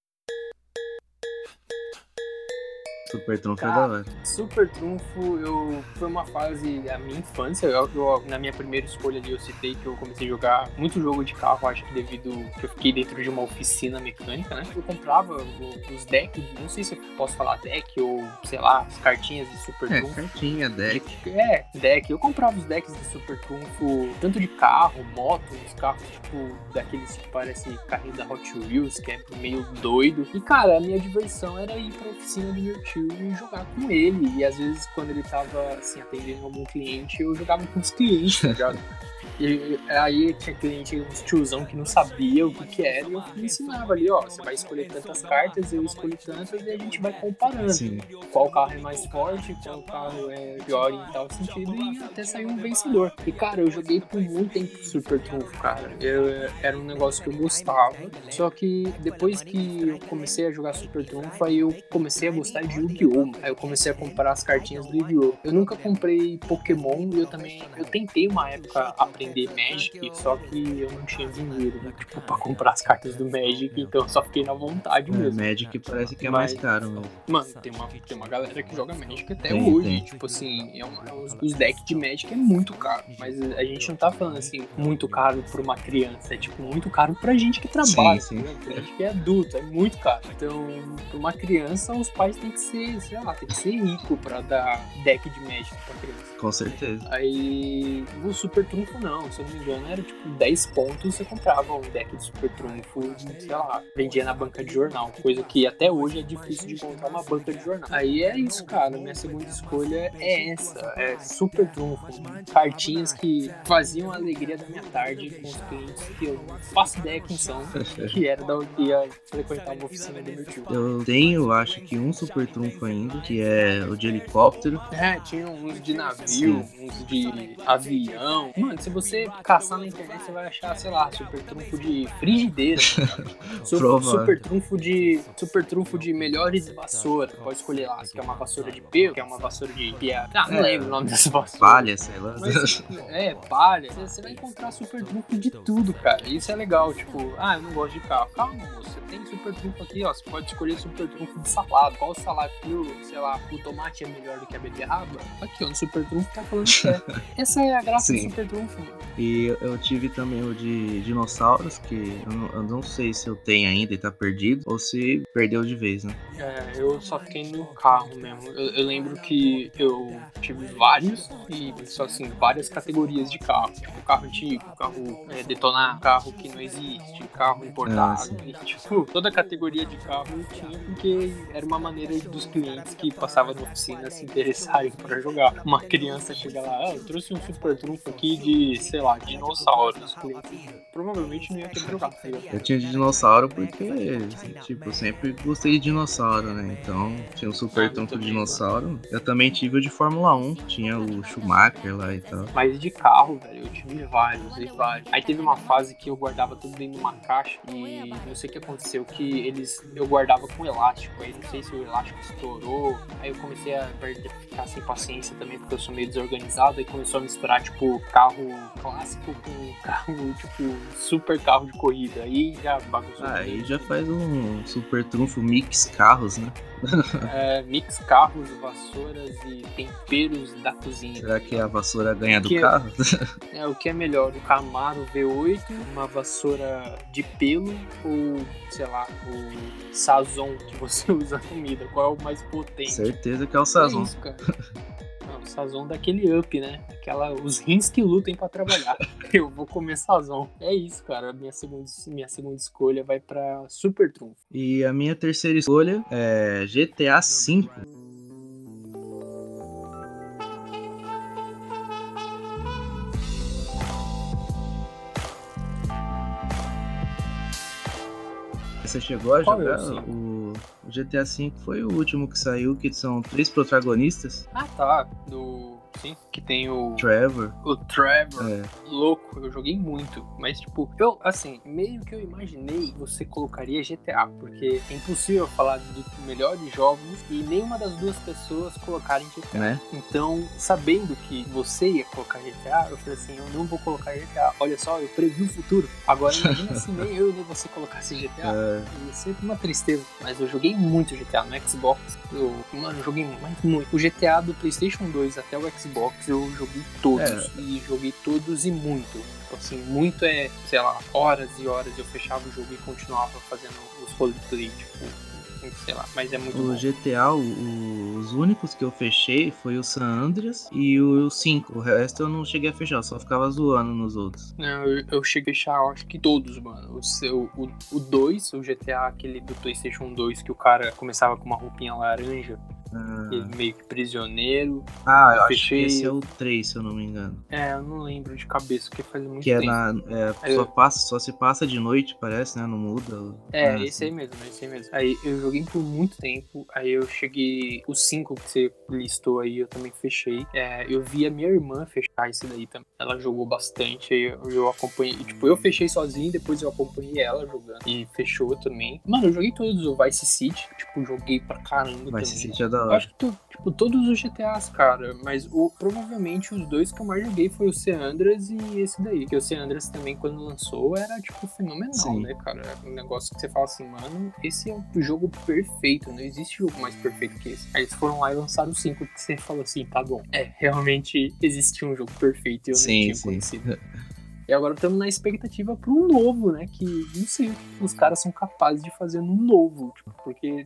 Speaker 2: Super Trunfo é da hora.
Speaker 3: Super Trunfo, eu foi uma fase da minha infância. Eu, eu, na minha primeira escolha ali, eu citei que eu comecei a jogar muito jogo de carro, acho que devido que eu fiquei dentro de uma oficina mecânica, né? Eu comprava os decks, não sei se eu posso falar deck ou, sei lá, as cartinhas de Super
Speaker 2: é,
Speaker 3: Trunfo.
Speaker 2: Cartinha, deck.
Speaker 3: É, deck. Eu comprava os decks de Super Trunfo, tanto de carro, moto, os carros, tipo, daqueles que parecem carrinho da Hot Wheels, que é meio doido. E, cara, a minha diversão era ir pra oficina do meu tio e jogar com ele. E às vezes, quando ele tava assim, atendendo algum cliente, eu jogava com os clientes, tá ligado? E aí tinha cliente, uns tiozão que não sabia o que, que era, e eu me ensinava ali, ó, você vai escolher tantas cartas, eu escolho tantas, e a gente vai comparando. Sim. Qual carro é mais forte, qual carro é pior em tal sentido, e até sair um vencedor. E cara, eu joguei por muito tempo Super Trunfo, cara. Eu, era um negócio que eu gostava. Só que depois que eu comecei a jogar Super Trunfo, aí eu comecei a gostar de Yu-Gi-Oh! Aí eu comecei a comprar as cartinhas do Yu-Gi-Oh! Eu nunca comprei Pokémon e eu também. Eu tentei uma época aprender entender Magic, só que eu não tinha dinheiro, né? Tipo, pra comprar as cartas do Magic, então eu só fiquei na vontade
Speaker 2: É,
Speaker 3: mesmo.
Speaker 2: Magic parece que é mais caro mesmo.
Speaker 3: Mano, tem uma, tem uma galera que joga Magic até
Speaker 2: Tem,
Speaker 3: hoje.
Speaker 2: tem.
Speaker 3: Tipo assim, é uma- os, os decks de Magic é muito caro. Mas a gente não tá falando assim, muito caro pra uma criança. É tipo, muito caro pra gente que trabalha.
Speaker 2: Sim, sim.
Speaker 3: entendeu? Pra gente que é adulto, é muito caro. Então, pra uma criança, os pais têm que ser, sei lá, tem que ser rico pra dar deck de Magic pra criança.
Speaker 2: Com certeza.
Speaker 3: Aí o Super Trunfo não, se eu não me engano, era tipo 10 pontos você comprava um deck de Super Trunfo, sei lá, vendia na banca de jornal, coisa que até hoje é difícil de encontrar uma banca de jornal. Aí é isso, cara, minha segunda escolha é essa, é Super Trunfo, cartinhas que faziam a alegria da minha tarde com os clientes que eu não faço ideia quem são, que era da que ia frequentar uma oficina do meu tio.
Speaker 2: Eu tenho, acho que um super trunfo ainda, que é o de helicóptero.
Speaker 3: É, tinha uns de navio, uns de avião. Mano, se você caçar na internet, você vai achar, sei lá, super trunfo de frigideira. Su-
Speaker 2: Provável.
Speaker 3: super trunfo de. Super trunfo de melhores vassouras. Pode escolher lá, se quer uma vassoura de pelo, quer uma vassoura de pia. Ah, não
Speaker 2: É.
Speaker 3: lembro o nome dessa vassoura.
Speaker 2: Palha, sei lá.
Speaker 3: Mas, é, palha. Você- Você vai encontrar super trunfo de tudo, cara. Isso é legal. Tipo, ah, eu não gosto de carro. Calma. Você tem super trunfo aqui, ó. Você pode escolher super trunfo de salada. Qual salada? Sei lá, o tomate é melhor do que a beterraba? Aqui, ó, no super trunfo tá falando que é. Essa é a graça
Speaker 2: Sim.
Speaker 3: do super trunfo.
Speaker 2: E eu- tive também o de dinossauros, que eu não, eu não sei se eu tenho ainda e tá perdido, ou se perdeu de vez, né?
Speaker 3: É, eu só fiquei no carro mesmo. Eu, eu lembro que eu tive vários, e só assim, várias categorias de carro. Tipo, carro antigo, carro é, detonar, carro que não existe, carro importado.
Speaker 2: sim.
Speaker 3: E, tipo, toda categoria de carro eu tinha porque era uma maneira dos clientes que passavam na oficina se interessarem pra jogar. Uma criança chega lá, ah, eu trouxe um super trunfo aqui de, sei lá, dinossauros. Os clientes provavelmente não jogar, tá ligado?
Speaker 2: Eu tinha de dinossauro porque, tipo, eu sempre gostei de dinossauro, né? Então, tinha o
Speaker 3: Ah,
Speaker 2: super
Speaker 3: eu
Speaker 2: trunfo de dinossauro. Eu também tive o de Fórmula 1, tinha o Schumacher lá e tal.
Speaker 3: Mas de carro, velho, eu tive vários e vários. Aí teve uma fase que eu guardava tudo dentro de uma caixa e não sei o que aconteceu, que eles eu guardava com elástico. Aí não sei se o elástico estourou. Aí eu comecei a perder, ficar sem paciência também, porque eu sou meio desorganizado. Aí começou a misturar, tipo, carro clássico com carro, tipo, super carro de corrida. Aí já bagunçou.
Speaker 2: Ah, aí já faz um super trunfo mix carros, né?
Speaker 3: É, mix carros, vassouras e temperos da cozinha.
Speaker 2: Será que a vassoura ganha do
Speaker 3: Que-
Speaker 2: carro?
Speaker 3: É, o que é melhor, o Camaro V8, uma vassoura de pelo ou, sei lá, o Sazon que você usa na comida? Qual é o mais potente?
Speaker 2: Certeza que é o
Speaker 3: É
Speaker 2: Sazon.
Speaker 3: isso, cara. O Sazon daquele up, né? Aquela, os rins que lutem pra trabalhar. Eu vou comer Sazon. É isso, cara. Minha segunda, minha segunda escolha vai pra Super Trunfo.
Speaker 2: E a minha terceira escolha é GTA V. Você chegou a
Speaker 3: Qual é
Speaker 2: jogar? O, o GTA V foi o último que saiu, que são três protagonistas.
Speaker 3: Ah, tá. Do. Que tem o,
Speaker 2: Trevor.
Speaker 3: o Trevor.
Speaker 2: É,
Speaker 3: louco, eu joguei muito. Mas, tipo, eu, assim, meio que eu imaginei você colocaria GTA, porque é impossível falar dos melhores jogos e nenhuma das duas pessoas colocarem GTA.
Speaker 2: né?
Speaker 3: Então, sabendo que você ia colocar GTA, eu falei assim: eu não vou colocar GTA. Olha só, eu previ o futuro. Agora, imagina se nem eu nem você colocasse GTA.
Speaker 2: É,
Speaker 3: Ia ser uma tristeza. Mas eu joguei muito GTA no Xbox. Eu, mano, eu joguei mais muito. O GTA do PlayStation 2 até o Xbox eu joguei todos.
Speaker 2: É.
Speaker 3: E joguei todos e muito. Tipo assim, muito é, sei lá, horas e horas eu fechava o jogo e continuava fazendo os roleplay, tipo, sei lá. Mas é muito
Speaker 2: o
Speaker 3: bom.
Speaker 2: GTA, o- os únicos que eu fechei foi o San Andreas e o 5. O resto eu não cheguei a fechar, só ficava zoando nos outros.
Speaker 3: Não, eu, eu cheguei a fechar, acho que todos, mano. O seu, o, o 2, o GTA, aquele do PlayStation 2, que o cara começava com uma roupinha laranja,
Speaker 2: Ah,
Speaker 3: ele meio que prisioneiro.
Speaker 2: ah, eu
Speaker 3: eu
Speaker 2: acho que
Speaker 3: fechei-
Speaker 2: esse é o 3, se eu não me engano.
Speaker 3: É, eu não lembro de cabeça, porque faz muito
Speaker 2: Que é
Speaker 3: tempo.
Speaker 2: na. É,
Speaker 3: Aí
Speaker 2: só,
Speaker 3: eu-
Speaker 2: passa, só se passa de noite, parece, né? Não muda.
Speaker 3: É,
Speaker 2: Ah,
Speaker 3: esse aí mesmo, esse aí mesmo. Aí eu joguei por muito tempo, aí eu cheguei. Os cinco que você listou aí, eu também fechei. É, eu vi a minha irmã fechar esse daí também. Ela jogou bastante, aí eu, eu acompanhei. Tipo, eu fechei sozinho, depois eu acompanhei ela jogando. E fechou também. Mano, eu joguei todos o Vice City, tipo, joguei pra caramba
Speaker 2: Vice
Speaker 3: também.
Speaker 2: City é da
Speaker 3: acho que tu, tipo, todos os GTAs, cara, mas o, provavelmente os dois que eu mais joguei foi o San Andreas e esse daí. Porque o San Andreas também, quando lançou, era, tipo, fenomenal,
Speaker 2: Sim.
Speaker 3: né, cara? É um negócio que você fala assim, mano, esse é o jogo perfeito, não existe jogo mais perfeito que esse. Aí eles foram lá e lançaram o 5, que você falou assim, tá bom. É, realmente existia um jogo perfeito e eu não
Speaker 2: Sim,
Speaker 3: tinha
Speaker 2: sim.
Speaker 3: conhecido. E agora estamos na expectativa para um novo, né? Que não sei o que os caras são capazes de fazer um novo. Tipo, porque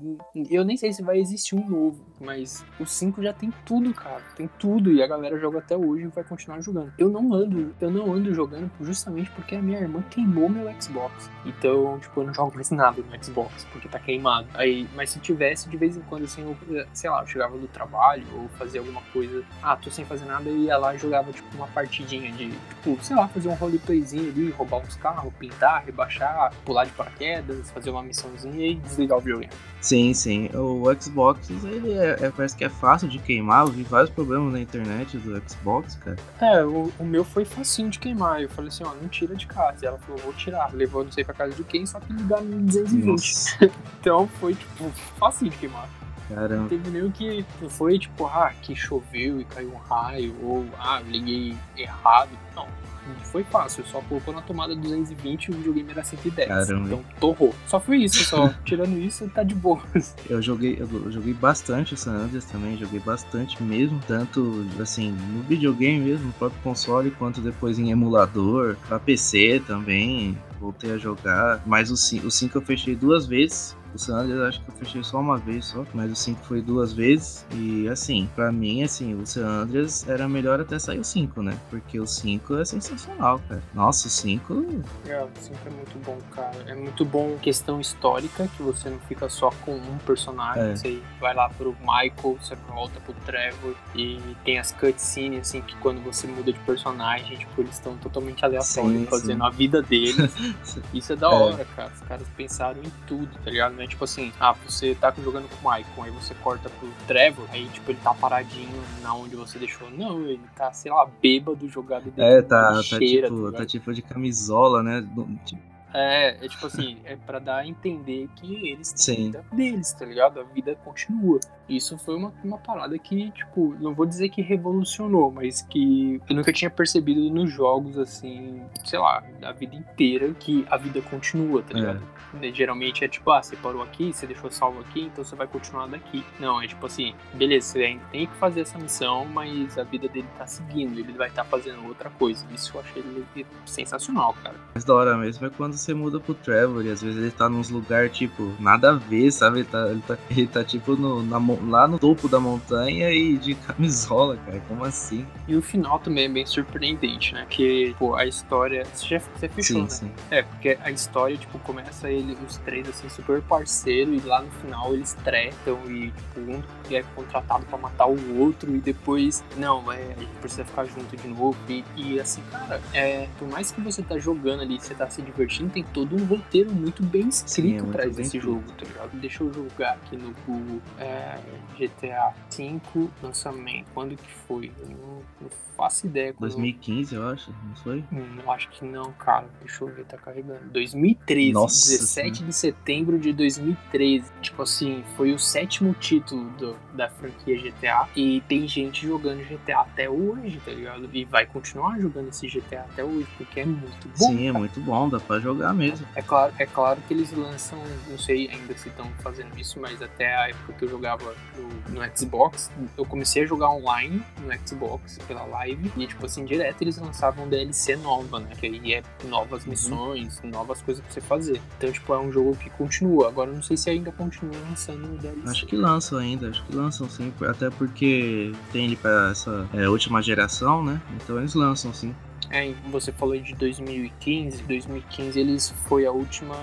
Speaker 3: eu nem sei se vai existir um novo, mas o 5 já tem tudo, cara. Tem tudo. E a galera joga até hoje e vai continuar jogando. Eu não ando, eu não ando jogando justamente porque a minha irmã queimou meu Xbox. Então, tipo, eu não jogo mais nada no Xbox, porque tá queimado. Aí, mas se tivesse, de vez em quando, assim, eu, sei lá, eu chegava do trabalho ou fazia alguma coisa. Ah, tô sem fazer nada e ia lá e jogava, tipo, uma partidinha de, tipo, sei lá, fazer um roleplayzinho ali, roubar uns carros, pintar, rebaixar, pular de paraquedas, fazer uma missãozinha e desligar o videogame.
Speaker 2: Sim, sim. O Xbox, ele é, é- parece que é fácil de queimar. Eu vi vários problemas na internet do Xbox, cara.
Speaker 3: É, o, o meu foi facinho de queimar. Eu falei assim, ó, não tira de casa. E ela falou, vou tirar. Levou não sei pra casa de quem, só que ligar no 220.
Speaker 2: Nossa,
Speaker 3: Então foi, tipo, facinho de queimar. Não
Speaker 2: caramba.
Speaker 3: teve nenhum que não foi, tipo, ah, que choveu e caiu um raio, ou, ah, liguei errado. Não. Foi fácil, só colocou na tomada 220 e o videogame era 110.
Speaker 2: Caramba.
Speaker 3: Então, torrou. Só foi isso, só. Tirando isso, tá de boa.
Speaker 2: Eu joguei, eu joguei bastante o San Andreas também, joguei bastante mesmo, tanto assim, no videogame mesmo, no próprio console, quanto depois em emulador, pra PC também, voltei a jogar. Mas o 5, o 5 eu fechei duas vezes. O San Andreas acho que eu fechei só uma vez só, mas o 5 foi duas vezes. E assim, pra mim, assim, o San Andreas era melhor até sair o 5, né? Porque o 5 é sensacional, cara. Nossa, o 5
Speaker 3: É, o 5 é muito bom, cara. É muito bom questão histórica, que você não fica só com um personagem.
Speaker 2: É.
Speaker 3: Você vai lá pro Michael, você volta pro Trevor, e tem as cutscenes, assim, que quando você muda de personagem, tipo, eles estão totalmente aleatórios,
Speaker 2: Sim,
Speaker 3: fazendo
Speaker 2: sim.
Speaker 3: a vida deles. Isso é da
Speaker 2: É.
Speaker 3: hora, cara. Os caras pensaram em tudo, tá ligado? Não é tipo assim, ah, você tá jogando com o Michael, aí você corta pro Trevor, aí, tipo, ele tá paradinho na onde você deixou. Não, ele tá, sei lá, bêbado, jogado dentro
Speaker 2: é, tá, tá,
Speaker 3: lixeira,
Speaker 2: tipo,
Speaker 3: ligado?
Speaker 2: tá tipo de camisola, né? Tipo,
Speaker 3: É, é tipo assim, é pra dar a entender que eles têm
Speaker 2: Sim.
Speaker 3: a vida deles, tá ligado? A vida continua. Isso foi uma, uma parada que, tipo, não vou dizer que revolucionou, mas que eu nunca tinha percebido nos jogos, assim, sei lá, da vida inteira, que a vida continua, tá ligado? Né, Geralmente é tipo, ah, você parou aqui, você deixou salvo aqui, então você vai continuar daqui. Não, é tipo assim, beleza, você ainda tem que fazer essa missão, mas a vida dele tá seguindo, ele vai estar fazendo outra coisa. Isso eu achei sensacional, cara.
Speaker 2: mais da hora mesmo é quando você muda pro Trevor e às vezes ele tá nos lugares, tipo, nada a ver, sabe? Ele tá, ele tá, ele tá tipo, no, na lá no topo da montanha e de camisola, cara. Como assim?
Speaker 3: E o final também é bem surpreendente, né? Que, pô, a história. Você já você fechou,
Speaker 2: sim,
Speaker 3: né?
Speaker 2: sim.
Speaker 3: É, porque a história, tipo, começa ele, os três, assim, super parceiro, e lá no final eles tretam e, tipo, um é contratado pra matar o outro, e depois, não, é, a gente precisa ficar junto de novo. E, e, assim, cara, é, por mais que você tá jogando ali, você tá se divertindo, tem todo um roteiro muito bem
Speaker 2: Sim, é
Speaker 3: escrito atrás
Speaker 2: bem
Speaker 3: desse
Speaker 2: escrito.
Speaker 3: jogo, tá ligado? Deixa eu jogar aqui no Google é, GTA V lançamento. Quando que foi? Eu não, não faço ideia. Quando...
Speaker 2: 2015, eu acho, não foi?
Speaker 3: Hum, eu acho que não, cara. Deixa eu ver, tá carregando. 2013,
Speaker 2: Nossa
Speaker 3: 17 de setembro de 2013. Tipo assim, foi o sétimo título do- da franquia GTA. E tem gente jogando GTA até hoje, tá ligado? E vai continuar jogando esse GTA até hoje, porque é muito bom.
Speaker 2: Sim, é muito bom, dá pra jogar mesmo.
Speaker 3: É claro, é claro que eles lançam, não sei ainda se estão fazendo isso, mas até a época que eu jogava no, no Xbox, eu comecei a jogar online no Xbox pela live e tipo assim, direto eles lançavam DLC nova, né? Que aí é novas
Speaker 2: Uhum.
Speaker 3: missões, novas coisas pra você fazer. Então, tipo, é um jogo que continua. Agora não sei se ainda continua lançando DLC.
Speaker 2: Acho que lançam ainda, acho que lançam sim, até porque tem ele pra essa é, última geração, né? Então eles lançam sim.
Speaker 3: É, você falou de 2015. 2015 eles foi a última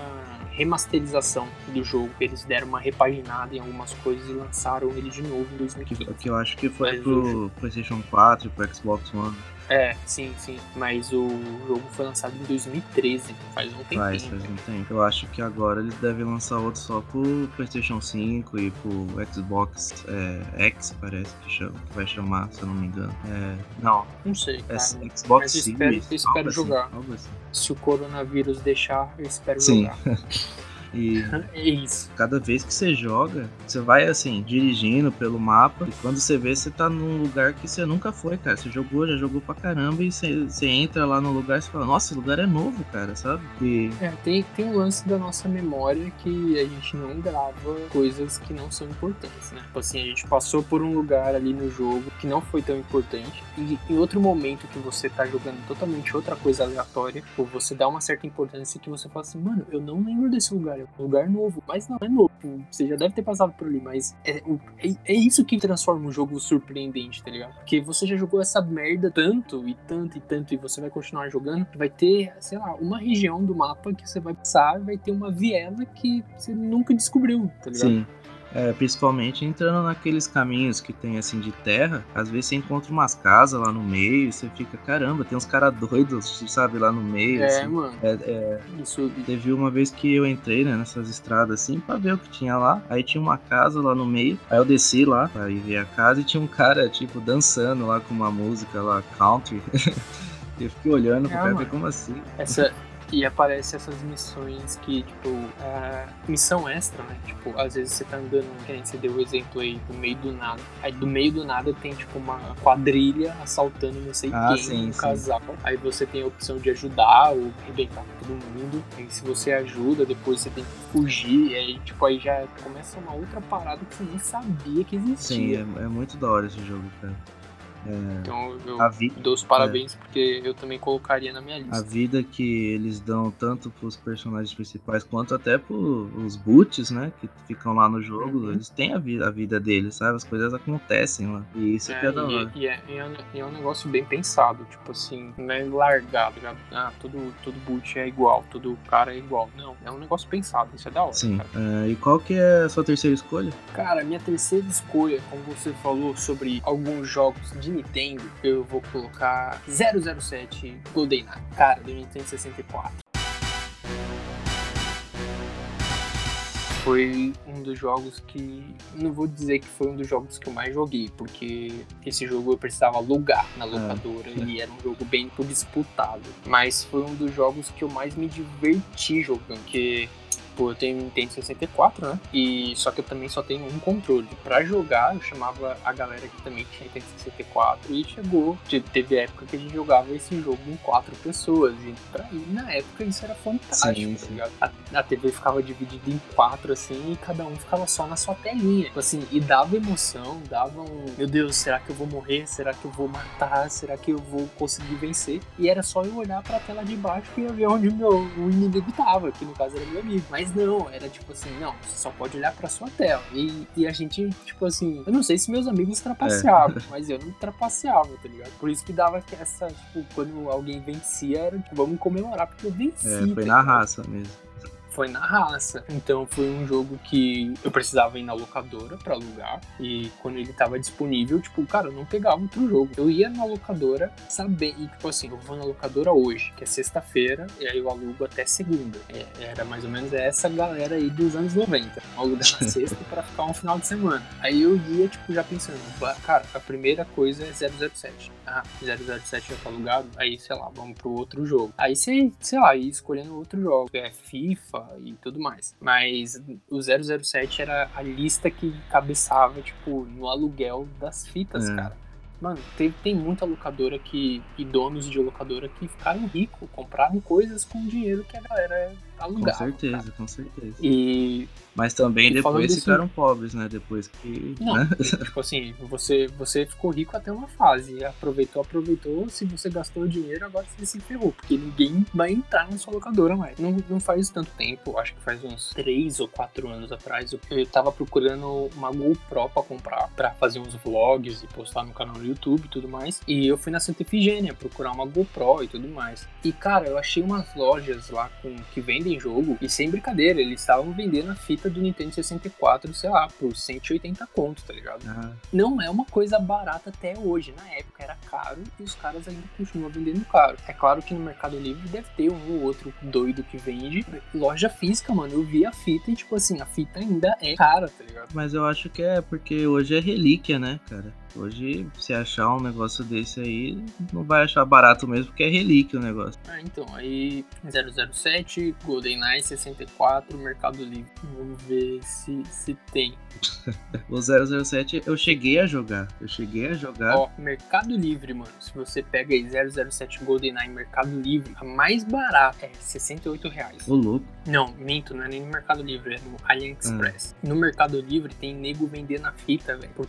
Speaker 3: remasterização do jogo. Eles deram uma repaginada em algumas coisas e lançaram ele de novo em
Speaker 2: Que,
Speaker 3: 2015.
Speaker 2: que eu acho que foi
Speaker 3: Mas
Speaker 2: pro PlayStation 4 e pro Xbox One.
Speaker 3: É, sim, sim. Mas o jogo foi lançado em 2013, faz um tempinho.
Speaker 2: Faz, faz um tempo. Eu acho que agora eles devem lançar outro só pro PlayStation 5 e pro Xbox é, X, parece que, chama, que vai chamar, se eu não me engano. É, não,
Speaker 3: Não sei,
Speaker 2: é
Speaker 3: cara.
Speaker 2: Xbox
Speaker 3: Mas eu espero-
Speaker 2: Series.
Speaker 3: eu espero
Speaker 2: assim,
Speaker 3: jogar.
Speaker 2: algo assim.
Speaker 3: Se o coronavírus deixar, eu espero
Speaker 2: Sim.
Speaker 3: jogar.
Speaker 2: E
Speaker 3: é isso.
Speaker 2: Cada vez que você joga, você vai assim, dirigindo pelo mapa, e quando você vê, você tá num lugar que você nunca foi, cara. Você jogou, já jogou pra caramba, e você, você entra lá no lugar e você fala, nossa, esse lugar é novo, cara, sabe? E...
Speaker 3: É, tem, tem um lance da nossa memória que a gente não grava coisas que não são importantes, né? Tipo assim, a gente passou por um lugar ali no jogo que não foi tão importante, e em outro momento que você tá jogando totalmente outra coisa aleatória, ou você dá uma certa importância que você fala assim, mano, eu não lembro desse lugar, um lugar novo, mas não é novo, você já deve ter passado por ali, mas é, é, é isso que transforma um jogo surpreendente, tá ligado? Porque você já jogou essa merda tanto e tanto e tanto, e você vai continuar jogando, vai ter, sei lá, uma região do mapa que você vai passar, vai ter uma viela que você nunca descobriu, tá ligado? Sim.
Speaker 2: É, principalmente entrando naqueles caminhos que tem assim de terra, às vezes você encontra umas casas lá no meio e você fica, caramba, tem uns caras doidos, sabe, lá no meio.
Speaker 3: É,
Speaker 2: assim.
Speaker 3: mano.
Speaker 2: É, é... Teve uma vez que eu entrei, né, nessas estradas assim, pra ver o que tinha lá. Aí tinha uma casa lá no meio. Aí eu desci lá pra ir ver a casa e tinha um cara, tipo, dançando lá com uma música lá, country. eu fiquei olhando é, ver como assim.
Speaker 3: Essa, e aparece essas missões que, tipo, a missão extra, né? Tipo, às vezes você tá andando, que nem você deu o exemplo aí, no meio do nada. Aí do meio do nada tem, tipo, uma quadrilha assaltando não sei ah, quem, sim, um sim. casal. Aí você tem a opção de ajudar ou arrebentar todo mundo. Aí se você ajuda, depois você tem que fugir. E aí, tipo, aí já começa uma outra parada que você nem sabia que existia.
Speaker 2: Sim, é, é muito da hora esse jogo, cara.
Speaker 3: É, então eu vi... dou os parabéns é. porque eu também colocaria na minha lista.
Speaker 2: A vida que eles dão tanto pros personagens principais quanto até pros boots, né? Que ficam lá no jogo, uhum. eles têm a vida, a vida deles, sabe? As coisas acontecem lá. E isso é, que é da hora.
Speaker 3: E, é, e, é, e é um negócio bem pensado, tipo assim, não é largado, já, ah, todo, todo boot é igual, todo cara é igual. Não, é um negócio pensado, isso é da hora.
Speaker 2: Sim. É, e qual que é a sua terceira escolha?
Speaker 3: Cara, minha terceira escolha, como você falou sobre alguns jogos de Nintendo, eu vou colocar 007 GoldenEye, cara, do Nintendo 64. foi um dos jogos que. Não vou dizer que foi um dos jogos que eu mais joguei, porque esse jogo eu precisava alugar na locadora ah, e era um jogo bem disputado. Mas foi um dos jogos que eu mais me diverti jogando, que Tipo, eu tenho Nintendo 64, né? E só que eu também só tenho um controle. Pra jogar, eu chamava a galera que também tinha Nintendo 64 e chegou. Teve época que a gente jogava esse jogo em quatro pessoas. E pra mim, na época, isso era fantástico, sim, tá ligado? A, a, TV ficava dividida em quatro, assim, e cada um ficava só na sua telinha. Tipo assim, e dava emoção, dava um. Meu Deus, será que eu vou morrer? Será que eu vou matar? Será que eu vou conseguir vencer? E era só eu olhar pra tela de baixo e ver onde meu o inimigo tava, que no caso era meu amigo. Mas mas não, era tipo assim, não, você só pode olhar pra sua tela. E, e a gente, tipo assim, eu não sei se meus amigos trapaceavam, é. mas eu não trapaceava, tá ligado? Por isso que dava essa, tipo, quando alguém vencia, era tipo, vamos comemorar porque eu venci.
Speaker 2: É, foi
Speaker 3: tá
Speaker 2: na raça mesmo
Speaker 3: foi na raça. Então foi um jogo que eu precisava ir na locadora para alugar e quando ele tava disponível, tipo, cara, eu não pegava outro jogo. Eu ia na locadora saber e tipo assim, eu vou na locadora hoje, que é sexta-feira, e aí eu alugo até segunda. É, era mais ou menos essa galera aí dos anos 90. Eu alugo na sexta para ficar um final de semana. Aí eu ia tipo já pensando, cara, a primeira coisa é 007. Ah, 007 já tá alugado, aí sei lá, vamos pro outro jogo. Aí você, sei lá, ia escolhendo outro jogo, é FIFA, e tudo mais. Mas o 007 era a lista que cabeçava, tipo, no aluguel das fitas, é. cara. Mano, tem, tem muita locadora que, e donos de locadora que ficaram ricos, compraram coisas com dinheiro que a galera alugava.
Speaker 2: Com certeza, com certeza.
Speaker 3: E
Speaker 2: mas também e depois ficaram pobres, né? Depois que.
Speaker 3: Não,
Speaker 2: né?
Speaker 3: tipo assim, você, você ficou rico até uma fase. Aproveitou, aproveitou. Se você gastou dinheiro, agora você se ferrou. Porque ninguém vai entrar na sua locadora mais. Não, não faz tanto tempo, acho que faz uns 3 ou 4 anos atrás. Eu, tava procurando uma GoPro pra comprar, pra fazer uns vlogs e postar no canal no YouTube e tudo mais. E eu fui na Santa Efigênia procurar uma GoPro e tudo mais. E cara, eu achei umas lojas lá com, que vendem jogo. E sem brincadeira, eles estavam vendendo a fita do Nintendo 64, sei lá, por 180 conto, tá ligado? Uhum. Não é uma coisa barata até hoje. Na época era caro e os caras ainda continuam vendendo caro. É claro que no Mercado Livre deve ter um ou outro doido que vende. Loja física, mano, eu vi a fita e, tipo assim, a fita ainda é cara, tá ligado?
Speaker 2: Mas eu acho que é porque hoje é relíquia, né, cara? Hoje, se achar um negócio desse aí, não vai achar barato mesmo, porque é relíquia o negócio.
Speaker 3: Ah, então, aí 007, GoldenEye 64, Mercado Livre. Vamos ver se, se tem.
Speaker 2: o 007 eu cheguei a jogar. Eu cheguei a jogar.
Speaker 3: Ó, Mercado Livre, mano. Se você pega aí 007 GoldenEye Mercado Livre, a mais barata é 68 reais.
Speaker 2: O louco.
Speaker 3: Não, minto, não é nem no Mercado Livre, é no AliExpress. Ah. No Mercado Livre tem nego vendendo a fita, velho, por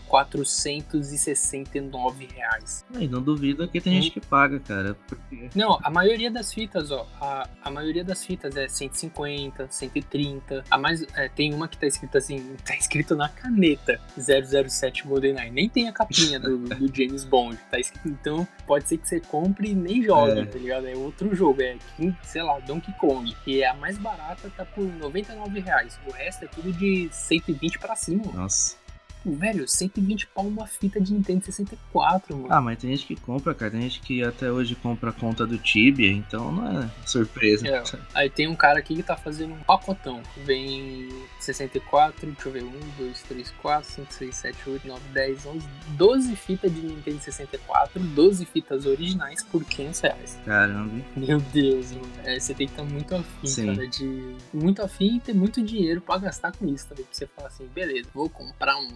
Speaker 3: 469 reais.
Speaker 2: E não duvido que tem hum. gente que paga, cara.
Speaker 3: Porque... Não, a maioria das fitas, ó, a, a maioria das fitas é 150, 130. A mais, é, tem uma que tá escrito assim, tá escrito na caneta 007 GoldenEye. Nem tem a capinha do, do James Bond, tá escrito. Então, pode ser que você compre e nem jogue, é. tá ligado? É outro jogo, é, sei lá, Donkey Kong. E é a mais barata tá por 99 reais. O resto é tudo de 120 para cima.
Speaker 2: Nossa
Speaker 3: velho, 120 pau uma fita de Nintendo 64, mano.
Speaker 2: Ah, mas tem gente que compra, cara. Tem gente que até hoje compra a conta do Tibia, então não é surpresa. É.
Speaker 3: Aí tem um cara aqui que tá fazendo um pacotão. Vem 64, deixa eu ver, 1, 2, 3, 4, 5, 6, 7, 8, 9, 10, 11, 12 fitas de Nintendo 64, 12 fitas originais por 500 reais.
Speaker 2: Caramba.
Speaker 3: Meu Deus, mano. É, você tem que estar muito afim, Sim. cara, de... Muito afim e ter muito dinheiro pra gastar com isso também. Pra você falar assim, beleza, vou comprar um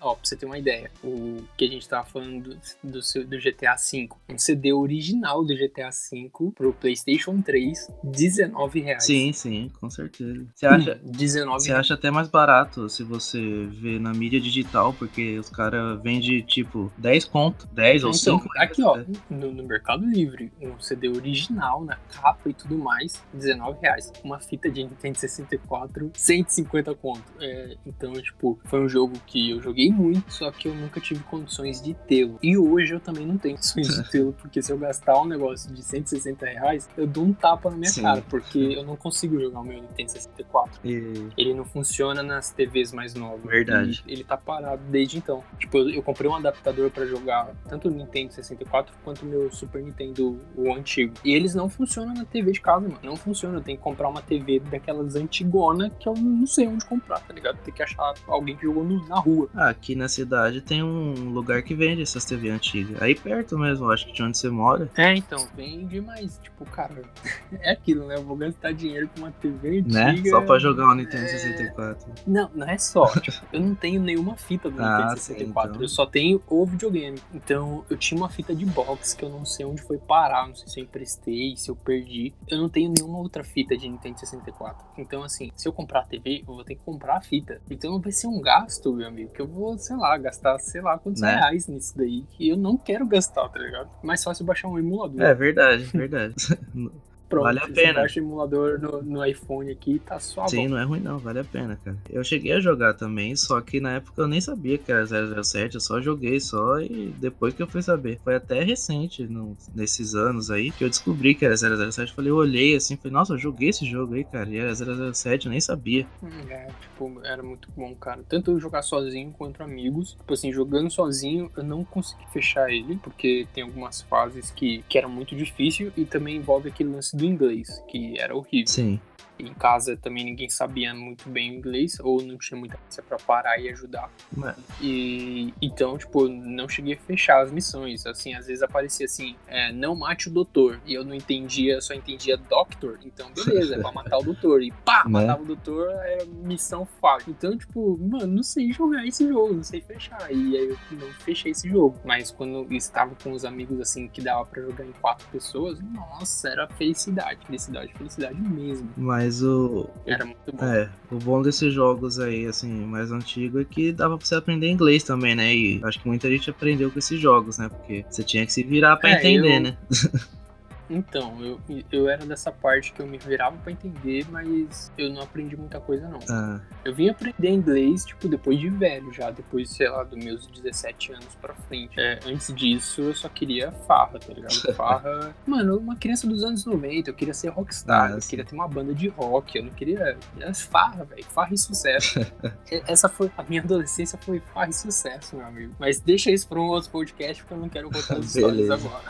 Speaker 3: Ó, pra você ter uma ideia, o que a gente tava falando do, do, do GTA V, um CD original do GTA V pro PlayStation 3, 19 reais.
Speaker 2: Sim, sim, com certeza. Você acha,
Speaker 3: 19
Speaker 2: você acha até mais barato se você vê na mídia digital, porque os caras vendem tipo 10 conto, 10 então, ou 5.
Speaker 3: Aqui, ó, no, no, Mercado Livre, um CD original na capa e tudo mais, 19 reais. Uma fita de Nintendo 64, 150 conto. É, então, tipo, foi um jogo que eu joguei muito, só que eu nunca tive condições de tê-lo. E hoje eu também não tenho condições de tê-lo, porque se eu gastar um negócio de 160 reais, eu dou um tapa na minha Sim. cara, porque eu não consigo jogar o meu Nintendo 64. E... Ele não funciona nas TVs mais novas.
Speaker 2: Verdade.
Speaker 3: Ele tá parado desde então. Tipo, eu, eu comprei um adaptador para jogar tanto o Nintendo 64 quanto o meu Super Nintendo, o antigo. E eles não funcionam na TV de casa, mano. Não funciona. Eu tenho que comprar uma TV daquelas antigona que eu não sei onde comprar, tá ligado? Tem que achar alguém que jogou no, na rua.
Speaker 2: Ah, aqui na cidade tem um lugar que vende essas TV antigas. Aí perto mesmo, acho que de onde você mora.
Speaker 3: É, então, vende, mas, tipo, cara, é aquilo, né? Eu vou gastar dinheiro com uma TV
Speaker 2: né? antiga. Né? Só pra jogar o Nintendo é... 64.
Speaker 3: Não, não é só. tipo, eu não tenho nenhuma fita do ah, Nintendo 64. Sim, então. Eu só tenho o videogame. Então, eu tinha uma fita de box que eu não sei onde foi parar. Não sei se eu emprestei, se eu perdi. Eu não tenho nenhuma outra fita de Nintendo 64. Então, assim, se eu comprar a TV, eu vou ter que comprar a fita. Então, vai ser um gasto, meu amigo, que eu vou, sei lá, gastar, sei lá, quantos né? reais nisso daí que eu não quero gastar, tá ligado? Mais fácil baixar um emulador.
Speaker 2: É verdade, verdade.
Speaker 3: Pronto,
Speaker 2: vale a pena.
Speaker 3: baixa o emulador no, no iPhone aqui tá suave.
Speaker 2: Sim, não é ruim não, vale a pena, cara. Eu cheguei a jogar também, só que na época eu nem sabia que era 007, eu só joguei só e depois que eu fui saber. Foi até recente, no, nesses anos aí, que eu descobri que era 007. Falei, eu olhei assim, falei, nossa, eu joguei esse jogo aí, cara, e era 007, eu nem sabia.
Speaker 3: Hum, é, tipo, era muito bom, cara. Tanto eu jogar sozinho quanto amigos. Tipo assim, jogando sozinho, eu não consegui fechar ele, porque tem algumas fases que, que eram muito difícil e também envolve aquele lance do inglês, que era horrível.
Speaker 2: Sim
Speaker 3: em casa também ninguém sabia muito bem inglês, ou não tinha muita coisa pra parar e ajudar.
Speaker 2: Mano.
Speaker 3: E então, tipo, não cheguei a fechar as missões. Assim, às vezes aparecia assim, é, não mate o doutor. E eu não entendia, só entendia doctor. Então, beleza, é pra matar o doutor. E pá, né? matava o doutor, era missão fácil. Então, tipo, mano, não sei jogar esse jogo, não sei fechar. E aí eu não fechei esse jogo. Mas quando estava com os amigos, assim, que dava pra jogar em quatro pessoas, nossa, era felicidade, felicidade, felicidade mesmo.
Speaker 2: Mas mas o.
Speaker 3: Era muito bom.
Speaker 2: É, o bom desses jogos aí, assim, mais antigos é que dava pra você aprender inglês também, né? E acho que muita gente aprendeu com esses jogos, né? Porque você tinha que se virar pra é, entender, eu... né?
Speaker 3: Então, eu, eu era dessa parte que eu me virava para entender, mas eu não aprendi muita coisa, não.
Speaker 2: Ah.
Speaker 3: Eu vim aprender inglês, tipo, depois de velho já, depois, sei lá, dos meus 17 anos pra frente. É, antes disso, eu só queria farra, tá ligado? Farra. Mano, uma criança dos anos 90, eu queria ser rockstar, ah, eu queria ter uma banda de rock, eu não queria. Era farra, velho. Farra e sucesso. Essa foi. A minha adolescência foi farra e sucesso, meu amigo. Mas deixa isso pra um outro podcast, porque eu não quero contar as histórias agora.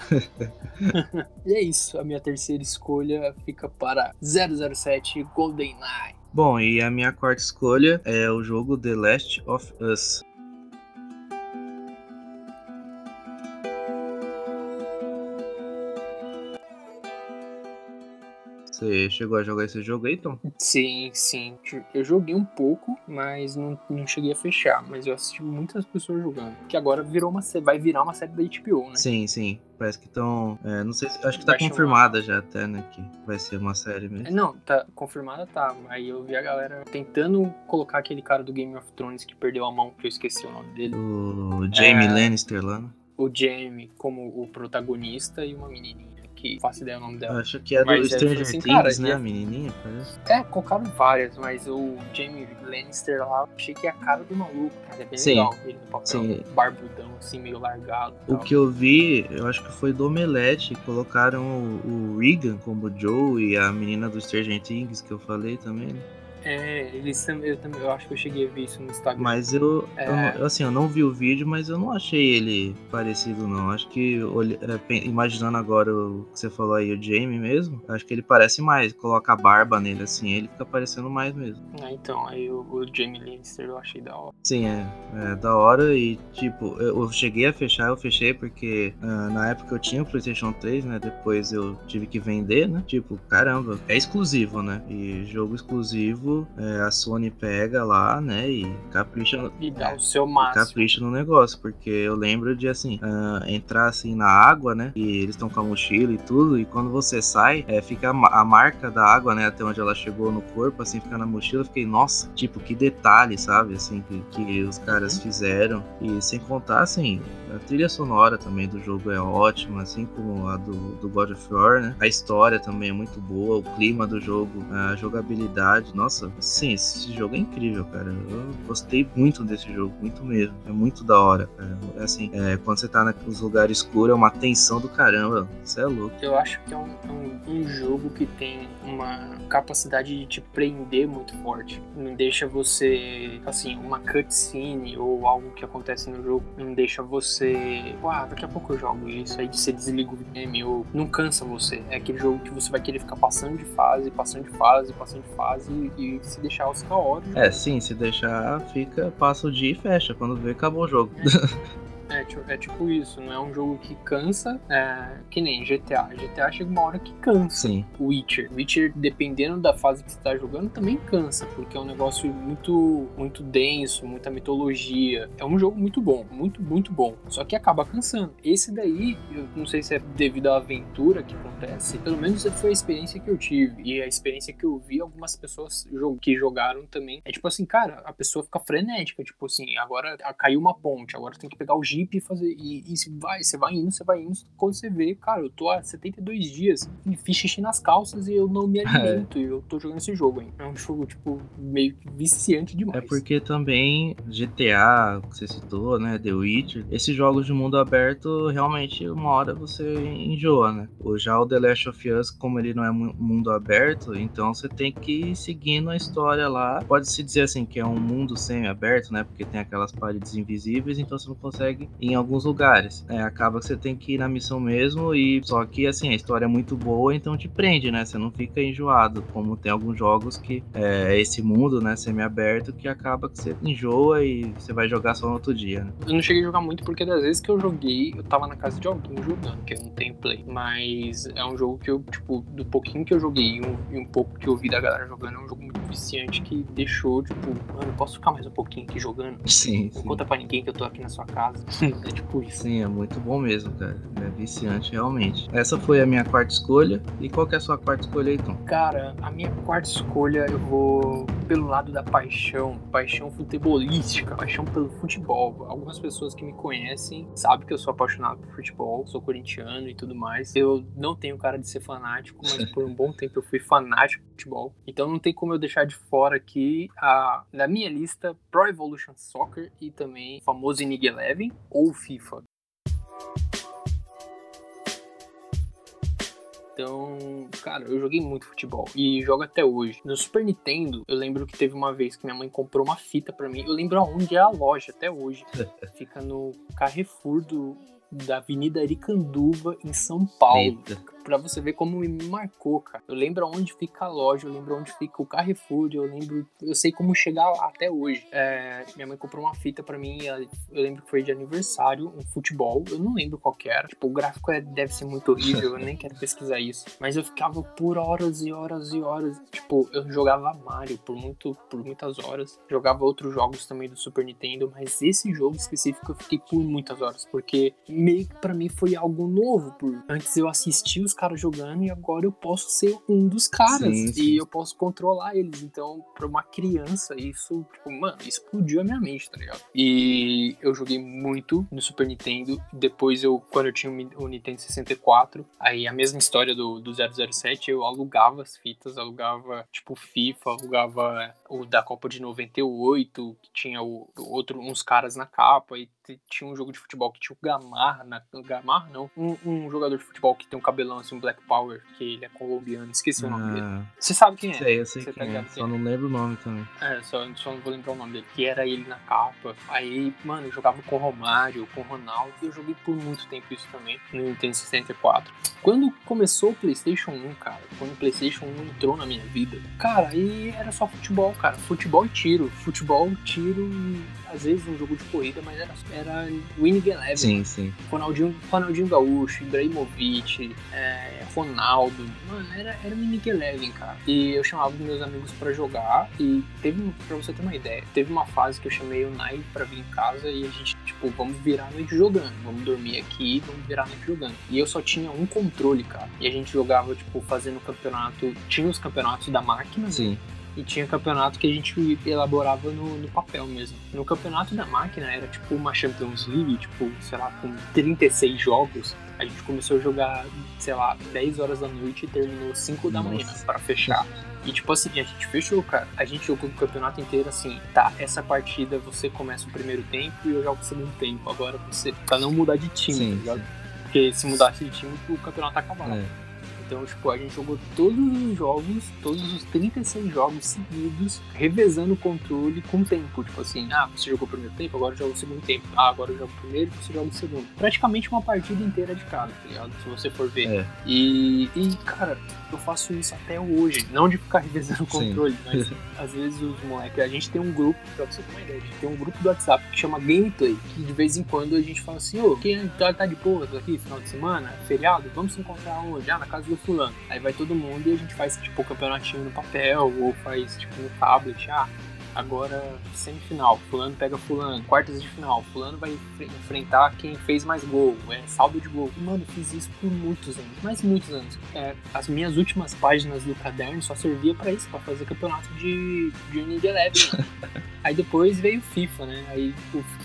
Speaker 3: e é isso a minha terceira escolha fica para 007 GoldenEye.
Speaker 2: Bom, e a minha quarta escolha é o jogo The Last of Us. Você chegou a jogar esse jogo aí, Tom?
Speaker 3: Sim, sim. Eu joguei um pouco, mas não, não cheguei a fechar. Mas eu assisti muitas pessoas jogando. Que agora virou uma vai virar uma série da HBO, né?
Speaker 2: Sim, sim. Parece que estão. É, não sei se, Acho que tá vai confirmada chamar... já até, né? Que vai ser uma série mesmo.
Speaker 3: Não, tá. Confirmada tá. Aí eu vi a galera tentando colocar aquele cara do Game of Thrones que perdeu a mão, que eu esqueci o nome dele.
Speaker 2: O Jamie é... Lannister lá, né?
Speaker 3: O Jamie como o protagonista e uma menininha que faço ideia o nome dela.
Speaker 2: Acho que é do mas Stranger assim, Things, né? A menininha, parece.
Speaker 3: É, colocaram várias, mas o Jamie Lannister lá, achei que é a cara do maluco, cara. É bem Sim. legal ele no papel. Sim. Barbudão, assim, meio largado.
Speaker 2: O que eu vi, eu acho que foi do Omelete, colocaram o, o Regan como Joe e a menina do Stranger Things, que eu falei também, né?
Speaker 3: É, eles eu também, eu acho que eu cheguei a ver isso no Instagram.
Speaker 2: Mas eu, é... eu, assim, eu não vi o vídeo, mas eu não achei ele parecido não. Acho que é, imaginando agora o que você falou aí, o Jamie mesmo, acho que ele parece mais. Coloca a barba nele assim, ele fica parecendo mais mesmo.
Speaker 3: Ah, então, aí o, o Jamie Lannister eu achei da hora.
Speaker 2: Sim, é, é da hora e tipo, eu, eu, cheguei a fechar, eu fechei porque uh, na época eu tinha o PlayStation 3, né? Depois eu tive que vender, né? Tipo, caramba, é exclusivo, né? E jogo exclusivo é, a Sony pega lá, né, e capricha.
Speaker 3: E dá o seu máximo.
Speaker 2: Capricha no negócio, porque eu lembro de, assim, uh, entrar assim na água, né, e eles estão com a mochila e tudo, e quando você sai, é, fica a, a, marca da água, né, até onde ela chegou no corpo, assim, fica na mochila. Eu fiquei, nossa, tipo, que detalhe, sabe, assim, que, que os caras fizeram. E sem contar, assim, a trilha sonora também do jogo é ótima, assim como a do, do God of War, né? A história também é muito boa, o clima do jogo, a jogabilidade. Nossa, sim, esse jogo é incrível, cara. Eu gostei muito desse jogo, muito mesmo. É muito da hora, cara. É assim, é, quando você tá nos lugares escuros, é uma tensão do caramba. Você é louco.
Speaker 3: Eu acho que é um, é um, um jogo que tem uma capacidade de te prender muito forte. Não deixa você, assim, uma cutscene ou algo que acontece no jogo, não deixa você você. Ah, daqui a pouco eu jogo isso. Aí você desliga o game ou não cansa você. É aquele jogo que você vai querer ficar passando de fase, passando de fase, passando de fase e, se deixar os horas.
Speaker 2: É, sim, se deixar, fica, passa o dia e fecha. Quando vê, acabou o jogo.
Speaker 3: É. É, é tipo isso, não é um jogo que cansa, é, que nem GTA. GTA chega uma hora que cansa.
Speaker 2: Sim.
Speaker 3: Witcher. Witcher, dependendo da fase que você tá jogando, também cansa, porque é um negócio muito, muito denso, muita mitologia. É um jogo muito bom, muito, muito bom. Só que acaba cansando. Esse daí, eu não sei se é devido à aventura que acontece, pelo menos foi a experiência que eu tive. E a experiência que eu vi algumas pessoas que jogaram também. É tipo assim, cara, a pessoa fica frenética. Tipo assim, agora caiu uma ponte, agora tem que pegar o jeep e fazer. E, e vai, você vai indo, você vai indo. Quando você vê, cara, eu tô há 72 dias e fiz xixi nas calças e eu não me alimento. e eu tô jogando esse jogo, hein? É um jogo, tipo, meio viciante demais.
Speaker 2: É porque também GTA, que você citou, né? The Witcher, esses jogos de mundo aberto, realmente, uma hora você enjoa, né? Já o The Last of Us, como ele não é mundo aberto, então você tem que ir seguindo a história lá. Pode-se dizer assim que é um mundo semi-aberto, né? Porque tem aquelas paredes invisíveis, então você não consegue em alguns lugares. É, acaba que você tem que ir na missão mesmo e só que assim a história é muito boa, então te prende, né? Você não fica enjoado, como tem alguns jogos que é esse mundo, né, semi-aberto que acaba que você enjoa e você vai jogar só no outro dia. Né?
Speaker 3: Eu não cheguei a jogar muito porque das vezes que eu joguei, eu tava na casa de alguém jogando, que eu não tenho play, mas é um jogo que eu, tipo, do pouquinho que eu joguei e um, e um pouco que eu vi da galera jogando, é um jogo muito viciante que deixou, tipo, mano, posso ficar mais um pouquinho aqui jogando?
Speaker 2: Sim.
Speaker 3: Não sim. conta pra ninguém que eu tô aqui na sua casa. É tipo isso.
Speaker 2: Sim, é muito bom mesmo, cara. É viciante realmente. Essa foi a minha quarta escolha. E qual que é a sua quarta escolha, então?
Speaker 3: Cara, a minha quarta escolha eu vou pelo lado da paixão, paixão futebolística, paixão pelo futebol. Algumas pessoas que me conhecem sabem que eu sou apaixonado por futebol, sou corintiano e tudo mais. Eu não tenho cara de ser fanático, mas por um bom tempo eu fui fanático por futebol. Então não tem como eu deixar de fora aqui a, na minha lista Pro Evolution Soccer e também o famoso Inig Eleven ou FIFA. Então, cara, eu joguei muito futebol e jogo até hoje. No Super Nintendo, eu lembro que teve uma vez que minha mãe comprou uma fita para mim. Eu lembro aonde é a loja até hoje. Fica no Carrefour do, da Avenida Aricanduva, em São Paulo. Eita. Pra você ver como me marcou, cara. Eu lembro onde fica a loja, eu lembro onde fica o Carrefour, eu lembro, eu sei como chegar lá até hoje. É, minha mãe comprou uma fita pra mim, eu lembro que foi de aniversário, um futebol, eu não lembro qual era. Tipo, o gráfico é, deve ser muito horrível, eu nem quero pesquisar isso. Mas eu ficava por horas e horas e horas. Tipo, eu jogava Mario por, muito, por muitas horas. Jogava outros jogos também do Super Nintendo, mas esse jogo específico eu fiquei por muitas horas, porque meio que pra mim foi algo novo. Por... Antes eu assistia os caras jogando e agora eu posso ser um dos caras. Sim, sim. E eu posso controlar eles. Então, pra uma criança, isso, tipo, mano, explodiu a minha mente, tá ligado? E eu joguei muito no Super Nintendo. Depois eu, quando eu tinha o Nintendo 64, aí a mesma história do, do 007, eu alugava as fitas, alugava, tipo, FIFA, alugava o da Copa de 98, que tinha o, outro, uns caras na capa, e tinha um jogo de futebol que tinha o Gamarra, na, Gamarra não, um, um, jogador de futebol que tem um cabelão assim, um Black Power, que ele é colombiano, esqueci ah, o nome dele. Ah. Você sabe quem é?
Speaker 2: Sei, eu sei Você quem tá é, só não lembro o nome também.
Speaker 3: É, só, só não vou lembrar o nome dele, que era ele na capa. Aí, mano, eu jogava com o Romário, com o Ronaldo, e eu joguei por muito tempo isso também, no Nintendo 64. Quando começou o PlayStation 1, cara, quando o PlayStation 1 entrou na minha vida, cara, aí era só futebol, cara, futebol e tiro, futebol, tiro e às vezes um jogo de corrida, mas era, era Winning Eleven.
Speaker 2: Sim, sim.
Speaker 3: Ronaldinho, Ronaldinho Gaúcho, Ibrahimovic, é, Ronaldo. Mano, era, era Winning Eleven, cara. E eu chamava meus amigos para jogar. E teve, pra você ter uma ideia, teve uma fase que eu chamei o Nai pra vir em casa e a gente, tipo, vamos virar a noite jogando. Vamos dormir aqui vamos virar a noite jogando. E eu só tinha um controle, cara. E a gente jogava, tipo, fazendo campeonato. Tinha os campeonatos da máquina.
Speaker 2: Sim.
Speaker 3: Né? E tinha campeonato que a gente elaborava no, no, papel mesmo. No campeonato da máquina era tipo uma Champions League, tipo, sei lá, com 36 jogos. A gente começou a jogar, sei lá, 10 horas da noite e terminou 5 da manhã para fechar. E tipo assim, a gente fechou, cara. A gente jogou o campeonato inteiro assim, tá, essa partida você começa o primeiro tempo e eu jogo o segundo tempo. Agora você. Pra não mudar de time, sim, tá ligado? Porque se mudasse de time, o campeonato acabava. É. Então, tipo, a gente jogou todos os jogos, todos os 36 jogos seguidos, revezando o controle com tempo. Tipo assim, ah, você jogou o primeiro tempo, agora joga o segundo tempo. Ah, agora eu jogo o primeiro, você joga o segundo. Praticamente uma partida inteira de cada, tá ligado? Se você for ver. É. E, e, cara, eu faço isso até hoje. Não de ficar revezando o controle, Sim. mas às vezes os moleques. A gente tem um grupo, pra você ter uma ideia, a gente tem um grupo do WhatsApp que chama Gameplay, que de vez em quando a gente fala assim, ô, quem tá, tá de boa aqui, final de semana, feriado, vamos se encontrar onde? Ah, na casa do fulano. Aí vai todo mundo e a gente faz tipo campeonatinho no papel ou faz tipo no tablet. Ah, agora semifinal, fulano pega fulano, quartas de final, fulano vai enfrentar quem fez mais gol, é saldo de gol. Mano, fiz isso por muitos anos, mas muitos anos. É, as minhas últimas páginas do caderno só servia para isso, para fazer campeonato de, de Unity Eleven. Aí depois veio o FIFA, né? Aí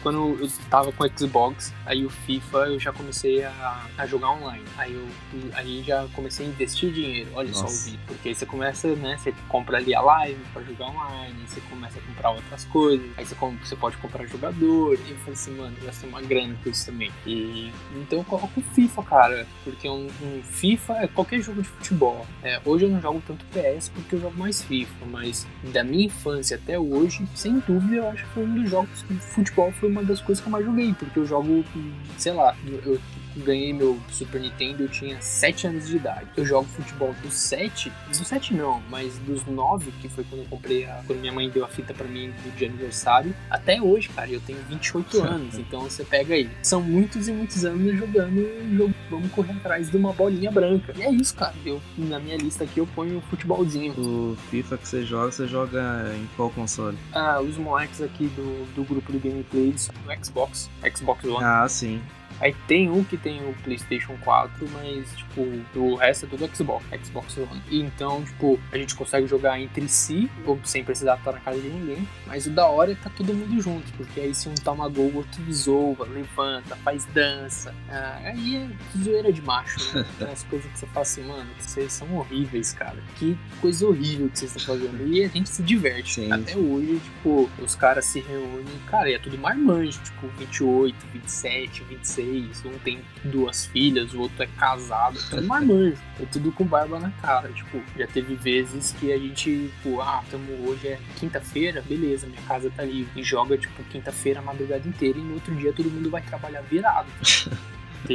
Speaker 3: quando eu tava com o Xbox, aí o FIFA eu já comecei a, a jogar online. Aí eu aí já comecei a investir dinheiro. Olha Nossa. só o vídeo. Porque aí você começa, né? Você compra ali a live pra jogar online, você começa a comprar outras coisas, aí você, pode comprar jogador. E eu falei assim, mano, gastei uma grana com isso também. E então eu coloco FIFA, cara. Porque um, um FIFA é qualquer jogo de futebol. É, hoje eu não jogo tanto PS porque eu jogo mais FIFA, mas da minha infância até hoje, sem dúvida, eu acho que foi um dos jogos que futebol foi uma das coisas que eu mais joguei, porque eu jogo, sei lá, eu ganhei meu Super Nintendo, eu tinha 7 anos de idade. Eu jogo futebol dos 7, dos 7 não, mas dos 9, que foi quando eu comprei, a, quando minha mãe deu a fita para mim de aniversário, até hoje, cara, eu tenho 28 anos, então você pega aí. São muitos e muitos anos jogando, jogo, vamos correr atrás de uma bolinha branca. E é isso, cara. Eu, na minha lista aqui eu ponho o futebolzinho.
Speaker 2: O FIFA que você joga, você joga em qual console?
Speaker 3: Ah, os moleques aqui do, do grupo do gameplay, eles no Xbox, Xbox One.
Speaker 2: Ah, sim.
Speaker 3: Aí tem um que tem o PlayStation 4, mas, tipo, o resto é tudo Xbox, Xbox One. Então, tipo, a gente consegue jogar entre si, ou sem precisar estar na casa de ninguém. Mas o da hora é tá todo mundo junto, porque aí se um toma gol, o outro desova, levanta, faz dança. Ah, aí é zoeira de macho, né? As coisas que você fala assim, mano, vocês são horríveis, cara. Que coisa horrível que vocês estão fazendo. E a gente se diverte. Sim. Até hoje, tipo, os caras se reúnem, cara, e é tudo marmanjo, tipo, 28, 27, 26 um tem duas filhas, o outro é casado, é tudo marmanjo, é tudo com barba na cara. Tipo, já teve vezes que a gente, tipo, ah, tamo hoje é quinta-feira, beleza, minha casa tá livre. E joga, tipo, quinta-feira a madrugada inteira e no outro dia todo mundo vai trabalhar virado.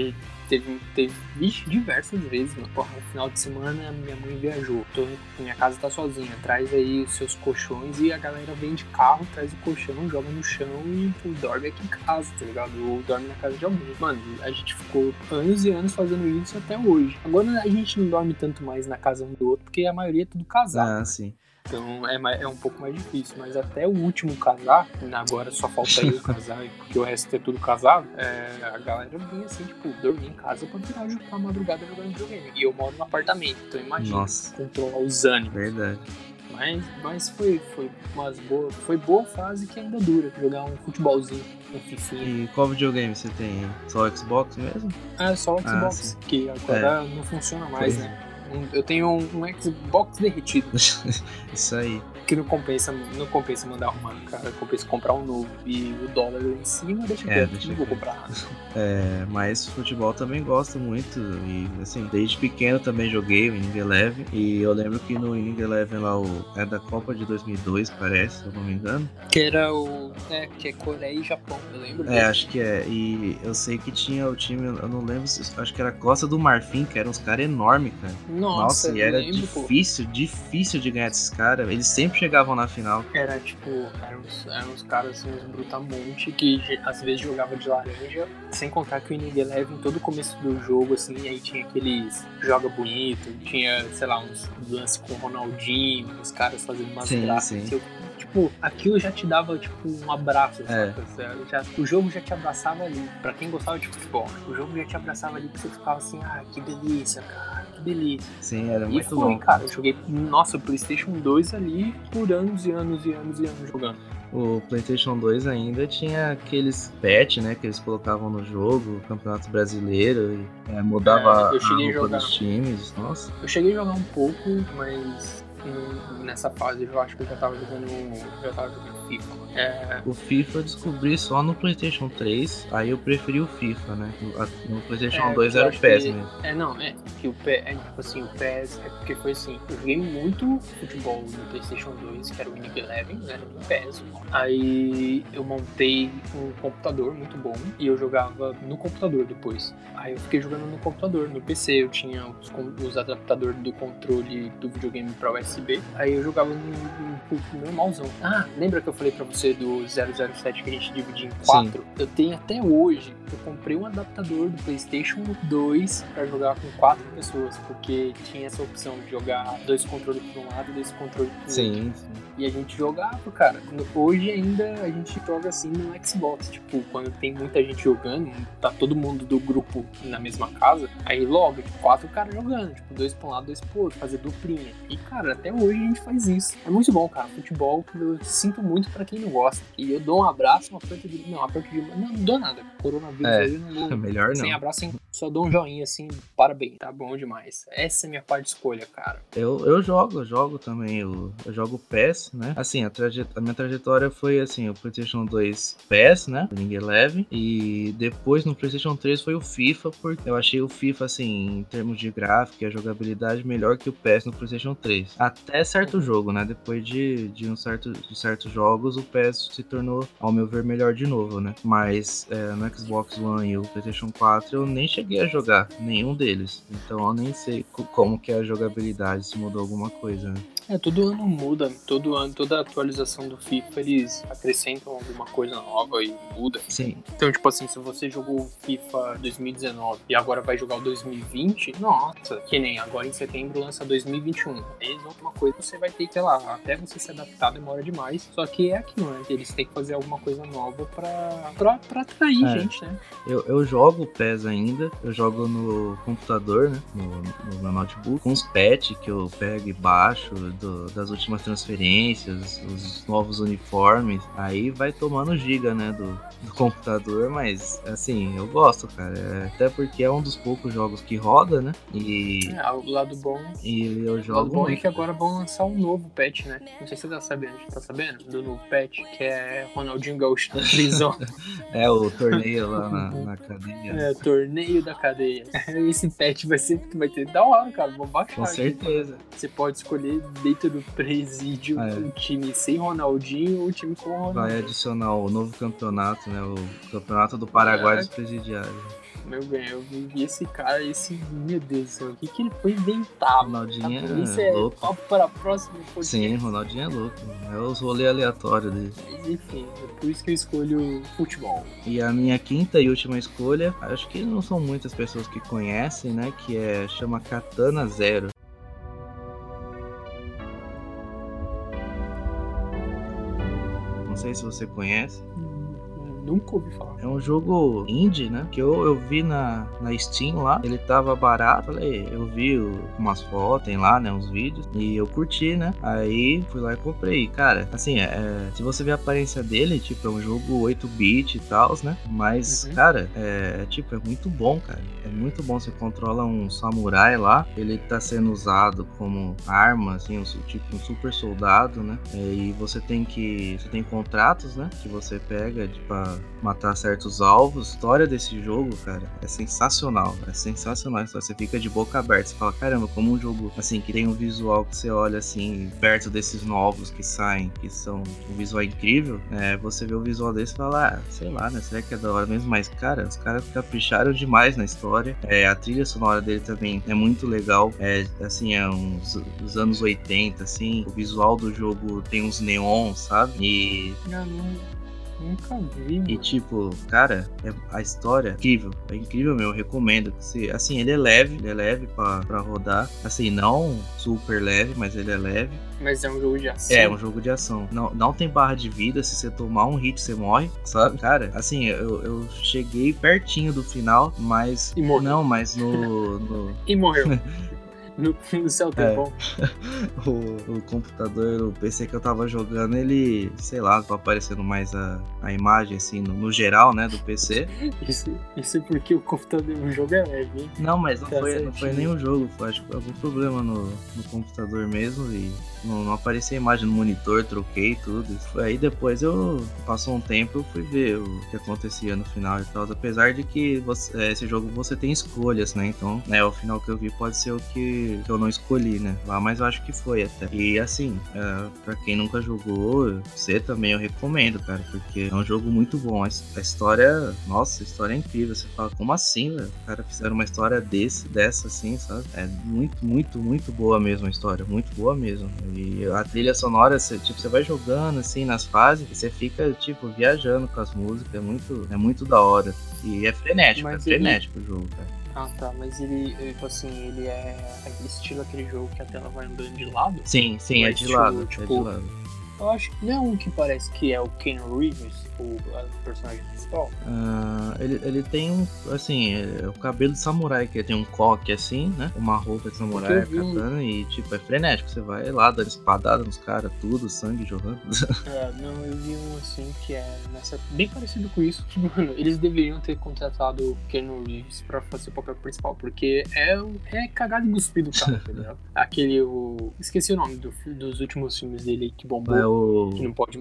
Speaker 3: teve, teve vixe, diversas vezes, mano. Porra, no final de semana minha mãe viajou. Tô, minha casa tá sozinha. Traz aí os seus colchões e a galera vem de carro, traz o colchão, joga no chão e pô, dorme aqui em casa, tá ligado? Ou dorme na casa de alguém. Mano, a gente ficou anos e anos fazendo isso até hoje. Agora a gente não dorme tanto mais na casa um do outro, porque a maioria é tudo casado.
Speaker 2: Ah,
Speaker 3: né?
Speaker 2: sim.
Speaker 3: Então é, mais, é um pouco mais difícil, mas até o último casar, agora só falta eu casar, porque o resto é tudo casado, é, a galera vinha assim, tipo, dormir em casa pra virar a madrugada jogando videogame. E eu moro no apartamento, então imagina
Speaker 2: Nossa.
Speaker 3: controlar os ânimos.
Speaker 2: Verdade.
Speaker 3: Mas, mas foi, foi umas boa, foi boa fase que ainda dura, jogar um futebolzinho, um fifinha.
Speaker 2: E qual videogame você tem? Só o Xbox mesmo?
Speaker 3: Ah, só o
Speaker 2: Ah,
Speaker 3: Xbox,
Speaker 2: sim.
Speaker 3: que agora não funciona mais, né? Eu tenho um Xbox derretido.
Speaker 2: Isso aí.
Speaker 3: Que não compensa, não compensa mandar arrumar, cara. Compensa comprar um novo. E o dólar lá em cima deixa
Speaker 2: É,
Speaker 3: quieto, não vou comprar.
Speaker 2: É, mas futebol também gosto muito. E assim, desde pequeno também joguei o Inning Eleven. E eu lembro que no Inning Eleven lá, o, é da Copa de 2002, parece, se eu não me engano.
Speaker 3: Que era o. É, que é Coreia e Japão, eu lembro.
Speaker 2: É, acho que é. E eu sei que tinha o time, eu não lembro, se- acho que era Costa do Marfim, que eram uns caras enormes, cara.
Speaker 3: Nossa,
Speaker 2: e
Speaker 3: eu
Speaker 2: era
Speaker 3: lembro, pô.
Speaker 2: difícil, difícil de ganhar desses caras. Eles sempre chegavam na final.
Speaker 3: Era tipo, eram uns, eram uns caras assim, uns brutamonte que às vezes jogava de laranja, sem contar que o Inning Eleven, todo começo do jogo, assim, aí tinha aqueles joga bonito, tinha, sei lá, uns lances com o Ronaldinho, os caras fazendo umas
Speaker 2: Sim,
Speaker 3: graças.
Speaker 2: sim.
Speaker 3: assim, Tipo, aquilo já te dava, tipo, um abraço,
Speaker 2: É.
Speaker 3: já- o jogo já te abraçava ali. Pra quem gostava de futebol, o jogo já te abraçava ali, que você ficava assim, ah, que delícia, cara, delícia.
Speaker 2: Sim, era
Speaker 3: E
Speaker 2: muito
Speaker 3: foi,
Speaker 2: bom.
Speaker 3: cara. Eu joguei, nossa, o PlayStation 2 ali por anos e anos e anos e anos jogando.
Speaker 2: O PlayStation 2 ainda tinha aqueles patch, né, que eles colocavam no jogo, Campeonato Brasileiro, e, é, mudava
Speaker 3: É, eu cheguei
Speaker 2: a
Speaker 3: a
Speaker 2: roupa
Speaker 3: jogar.
Speaker 2: dos times. Nossa,
Speaker 3: Eu cheguei a jogar um pouco, mas nessa fase eu acho que eu já tava jogando. Já tava jogando FIFA. É,
Speaker 2: o FIFA eu descobri só no PlayStation 3, aí eu preferi o FIFA, né? No, no PlayStation
Speaker 3: É,
Speaker 2: 2
Speaker 3: eu
Speaker 2: era o PES
Speaker 3: que-
Speaker 2: mesmo.
Speaker 3: é, não, é que o PES, é, tipo assim, o PES é porque foi assim, eu joguei muito futebol no Playstation 2, que era o Winning Eleven, né, era do PES. Aí eu montei um computador muito bom e eu jogava no computador depois. Aí eu fiquei jogando no computador, no PC eu tinha os, os adaptadores do controle do videogame pra USB. Aí eu jogava no, no, no normalzão. Ah, lembra que eu falei pra você do 007 que a gente dividia em quatro? Eu tenho até hoje. Eu comprei um adaptador do PlayStation 2 pra jogar com quatro pessoas, porque tinha essa opção de jogar dois controles por um lado e dois controles por outro.
Speaker 2: Sim, sim.
Speaker 3: E a gente jogava, cara. Hoje ainda a gente joga assim no Xbox. Tipo, quando tem muita gente jogando, tá todo mundo do grupo na mesma casa, aí logo, tipo, quatro caras jogando. Tipo, dois pra um lado, dois pro outro, fazer duplinha. E, cara, até hoje a gente faz isso. É muito bom, cara. Futebol, eu sinto muito pra quem não gosta. E eu dou um abraço, um aperto de. Não, aperto de. Não, não dou nada. Coronavírus
Speaker 2: É,
Speaker 3: aí não dou.
Speaker 2: Melhor
Speaker 3: Sem
Speaker 2: não.
Speaker 3: abraço, sem... só dou um joinha assim, parabéns, tá bom demais. Essa é a minha parte de escolha, cara.
Speaker 2: Eu, eu jogo, eu jogo também. Eu, eu jogo PES, né? Assim, a, traje- a minha trajetória foi assim: o PlayStation 2 PES, né? O Ring Eleven. E depois no PlayStation 3 foi o FIFA, porque eu achei o FIFA, assim, em termos de gráfico e a jogabilidade, melhor que o PES no PlayStation 3. Até certo jogo, né? Depois de, de, um certo, de certos jogos, o PES se tornou, ao meu ver, melhor de novo, né? Mas é, no Xbox One e o PlayStation 4 eu nem cheguei a jogar nenhum deles. Então eu nem sei co- como que a jogabilidade, se mudou alguma coisa, né?
Speaker 3: É, todo ano muda, todo ano, toda atualização do FIFA eles acrescentam alguma coisa nova e muda.
Speaker 2: Sim,
Speaker 3: Então, tipo assim, se você jogou o FIFA 2019 e agora vai jogar o 2020, nossa, que nem agora em setembro lança 2021. Eles alguma coisa você vai ter que, sei lá, até você se adaptar demora demais. Só que é aquilo, né? Eles têm que fazer alguma coisa nova pra, pra, pra atrair
Speaker 2: É.
Speaker 3: gente, né?
Speaker 2: eu, eu jogo PES ainda, eu jogo no computador, né? No, no meu notebook, com os patch que eu pego e baixo do- das últimas transferências, os novos uniformes. Aí vai tomando giga, né? Do, do computador, mas assim, eu gosto, cara. É, até porque é um dos poucos jogos que roda, né? E,
Speaker 3: É, o lado bom
Speaker 2: e eu
Speaker 3: O lado
Speaker 2: jogo
Speaker 3: bom é que agora vão lançar um novo patch, né? Não sei se você tá sabendo. Tá sabendo? Do novo patch, que é Ronaldinho Gaúcho na prisão.
Speaker 2: é, o torneio lá na, na cadeia.
Speaker 3: É, torneio da cadeia. Esse patch vai ser vai ter da hora, cara. Vou baixar.
Speaker 2: Com certeza.
Speaker 3: Aqui. Você pode escolher dentro do presídio é. um time sem Ronaldinho um time com Ronaldinho.
Speaker 2: Vai adicionar o novo campeonato, né? O campeonato do Paraguai é. dos presidiários.
Speaker 3: Meu bem, eu vi esse cara, esse. Meu Deus do céu, o que, que ele foi inventar?
Speaker 2: Ronaldinho é, é louco.
Speaker 3: papo para a próxima podcast.
Speaker 2: Sim, Ronaldinho é louco. É os rolês aleatórios dele.
Speaker 3: Mas enfim, é por isso que eu escolho futebol.
Speaker 2: E a minha quinta e última escolha, acho que não são muitas pessoas que conhecem, né? Que é chama Katana Zero. Sei se você conhece.
Speaker 3: Nunca ouvi falar.
Speaker 2: É um jogo indie, né? Que eu, eu vi na, na Steam lá. Ele tava barato. Falei, eu vi umas fotos, tem lá, né? Uns vídeos. E eu curti, né? Aí fui lá e comprei. Cara, assim, é, é se você ver a aparência dele, tipo, é um jogo 8-bit e tal, né? Mas, uhum. cara, é, é, tipo, é muito bom, cara. É muito bom. Você controla um samurai lá. Ele tá sendo usado como arma, assim, um, tipo um super soldado, né? É, e você tem que. Você tem contratos, né? Que você pega, tipo, matar certos alvos. A história desse jogo, cara, é sensacional. É sensacional. Você fica de boca aberta. Você fala, caramba, como um jogo assim que tem um visual que você olha assim, perto desses novos que saem, que são um visual incrível. É, você vê o visual desse e fala, ah, sei lá, né? Será que é da hora mesmo? Mas, cara, os caras capricharam demais na história. É, a trilha sonora dele também é muito legal. É assim, é uns, uns anos 80, assim. O visual do jogo tem uns neons, sabe? E.
Speaker 3: Não, não Nunca vi. Mano.
Speaker 2: E tipo, cara, é, a história é incrível. É incrível mesmo, eu recomendo. Se, assim, ele é leve, ele é leve pra, pra rodar. Assim, não super leve, mas ele é leve.
Speaker 3: Mas é um jogo de ação.
Speaker 2: É, um jogo de ação. Não, não tem barra de vida, se você tomar um hit, você morre, sabe? Cara, assim, eu, eu cheguei pertinho do final, mas.
Speaker 3: E morreu.
Speaker 2: Não, mas no. no...
Speaker 3: e morreu. no, no seu tempo.
Speaker 2: É. o, o, computador, o PC que eu tava jogando, ele, sei lá, tá aparecendo mais a, a imagem, assim, no, no geral, né, do PC.
Speaker 3: Isso, isso é porque o computador, o jogo é leve, hein?
Speaker 2: Não, mas não, tá foi, não foi nem o jogo, foi acho que algum problema no, no computador mesmo e não, não aparecia a imagem no monitor, troquei tudo. Aí depois eu, passou um tempo, eu fui ver o que acontecia no final e tal. Apesar de que você, é, esse jogo você tem escolhas, né? Então, né, o final que eu vi pode ser o que, que eu não escolhi, né? Lá, mas eu acho que foi até. E assim, é, pra quem nunca jogou, você também eu recomendo, cara, porque é um jogo muito bom. A, a história, nossa, a história é incrível. Você fala, como assim, velho? Os caras fizeram uma história desse, dessa, assim, sabe? É muito, muito, muito boa mesmo a história, muito boa mesmo. E a trilha sonora, você, tipo, você vai jogando assim nas fases e você fica, tipo, viajando com as músicas. É muito, é muito da hora. E é frenético, Mas é frenético ele... o jogo, cara.
Speaker 3: Ah, tá, mas ele, tipo assim, ele é estilo aquele jogo que a tela vai andando de lado?
Speaker 2: Sim, sim, é, é, de estilo, lado, tipo, é de tipo, lado.
Speaker 3: Eu acho que não é um que parece que é o Ken Reeves, o personagem principal.
Speaker 2: Uh, ele, ele tem um, assim, é, o cabelo de samurai, que tem um coque assim, né? Uma roupa de samurai, katana, e tipo, é frenético. Você vai lá, dando espadada nos caras, tudo, sangue jorrando.
Speaker 3: É, não, eu vi um assim que é nessa, bem parecido com isso, que, mano, eles deveriam ter contratado o Ken Reeves pra fazer o papel principal, porque é, é cagado e cuspido o cara, ligado? Aquele, o. Esqueci o nome do, dos últimos filmes dele que bombou.
Speaker 2: É o...
Speaker 3: Que não pode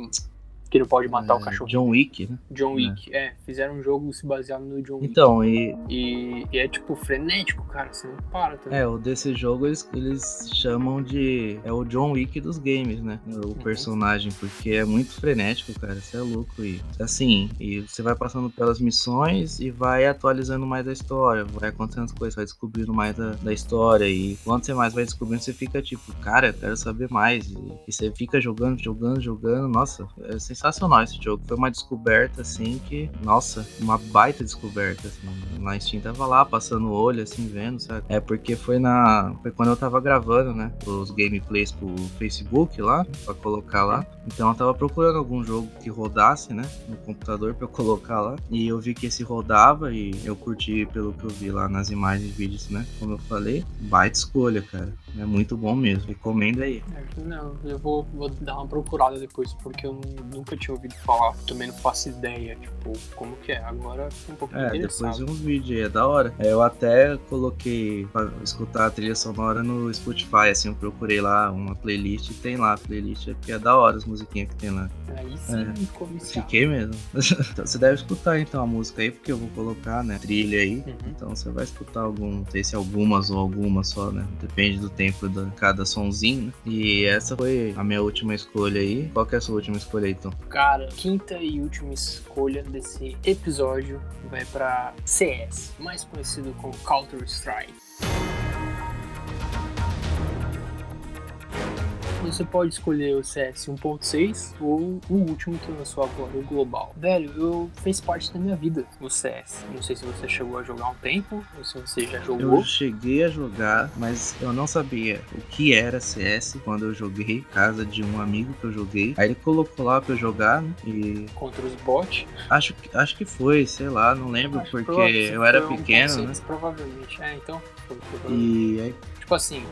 Speaker 3: que não pode matar é, o cachorro.
Speaker 2: John Wick, né?
Speaker 3: John Wick, é. é. Fizeram um jogo se baseado no John Wick.
Speaker 2: Então, e...
Speaker 3: e. E, é tipo frenético, cara, você não para também.
Speaker 2: É, o desse jogo eles, eles chamam de. É o John Wick dos games, né? O uhum. personagem, porque é muito frenético, cara. Você é louco. E assim, e você vai passando pelas missões e vai atualizando mais a história. Vai acontecendo as coisas, vai descobrindo mais da, da história. E quanto você mais vai descobrindo, você fica tipo, cara, eu quero saber mais. E, e você fica jogando, jogando, jogando. Nossa, é sensacional sensacional esse jogo. Foi uma descoberta, assim, que, nossa, uma baita descoberta, assim. Na Steam tava lá, passando o olho, assim, vendo, sabe? É porque foi na. Foi quando eu tava gravando, né? Os gameplays pro Facebook lá, pra colocar lá. Então eu tava procurando algum jogo que rodasse, né? No computador pra eu colocar lá. E eu vi que esse rodava e eu curti pelo que eu vi lá nas imagens e vídeos, né? Como eu falei, baita escolha, cara. É muito bom mesmo. Recomendo aí.
Speaker 3: Não, eu vou, vou dar uma procurada depois, porque eu nunca nunca tinha ouvido falar, também não faço ideia, tipo, como que é. Agora fiquei um pouco
Speaker 2: É, depois de um vídeo aí, é da hora. É, eu até coloquei pra escutar a trilha sonora no Spotify, assim, eu procurei lá uma playlist e tem lá a playlist, é porque é da hora as musiquinhas que tem lá.
Speaker 3: Aí sim, é.
Speaker 2: Fiquei mesmo. então, você deve escutar então a música aí, porque eu vou colocar, né, trilha aí. Uhum. Então você vai escutar algum, não sei se algumas ou algumas só, né? Depende do tempo de cada sonzinho. Né? E essa foi a minha última escolha aí. Qual que é a sua última escolha aí, então?
Speaker 3: Cara, quinta e última escolha desse episódio vai para CS, mais conhecido como Counter Strike. Você pode escolher o CS 1.6 ou o último que lançou agora, o Global. Velho, eu fez parte da minha vida o CS. Não sei se você chegou a jogar um tempo ou se você já jogou.
Speaker 2: Eu cheguei a jogar, mas eu não sabia o que era CS quando eu joguei casa de um amigo que eu joguei. Aí ele colocou lá pra eu jogar né, e
Speaker 3: contra os bots.
Speaker 2: Acho que acho que foi, sei lá, não lembro acho porque eu era pequeno, né?
Speaker 3: Provavelmente. É, então.
Speaker 2: Foi, e aí
Speaker 3: tipo assim,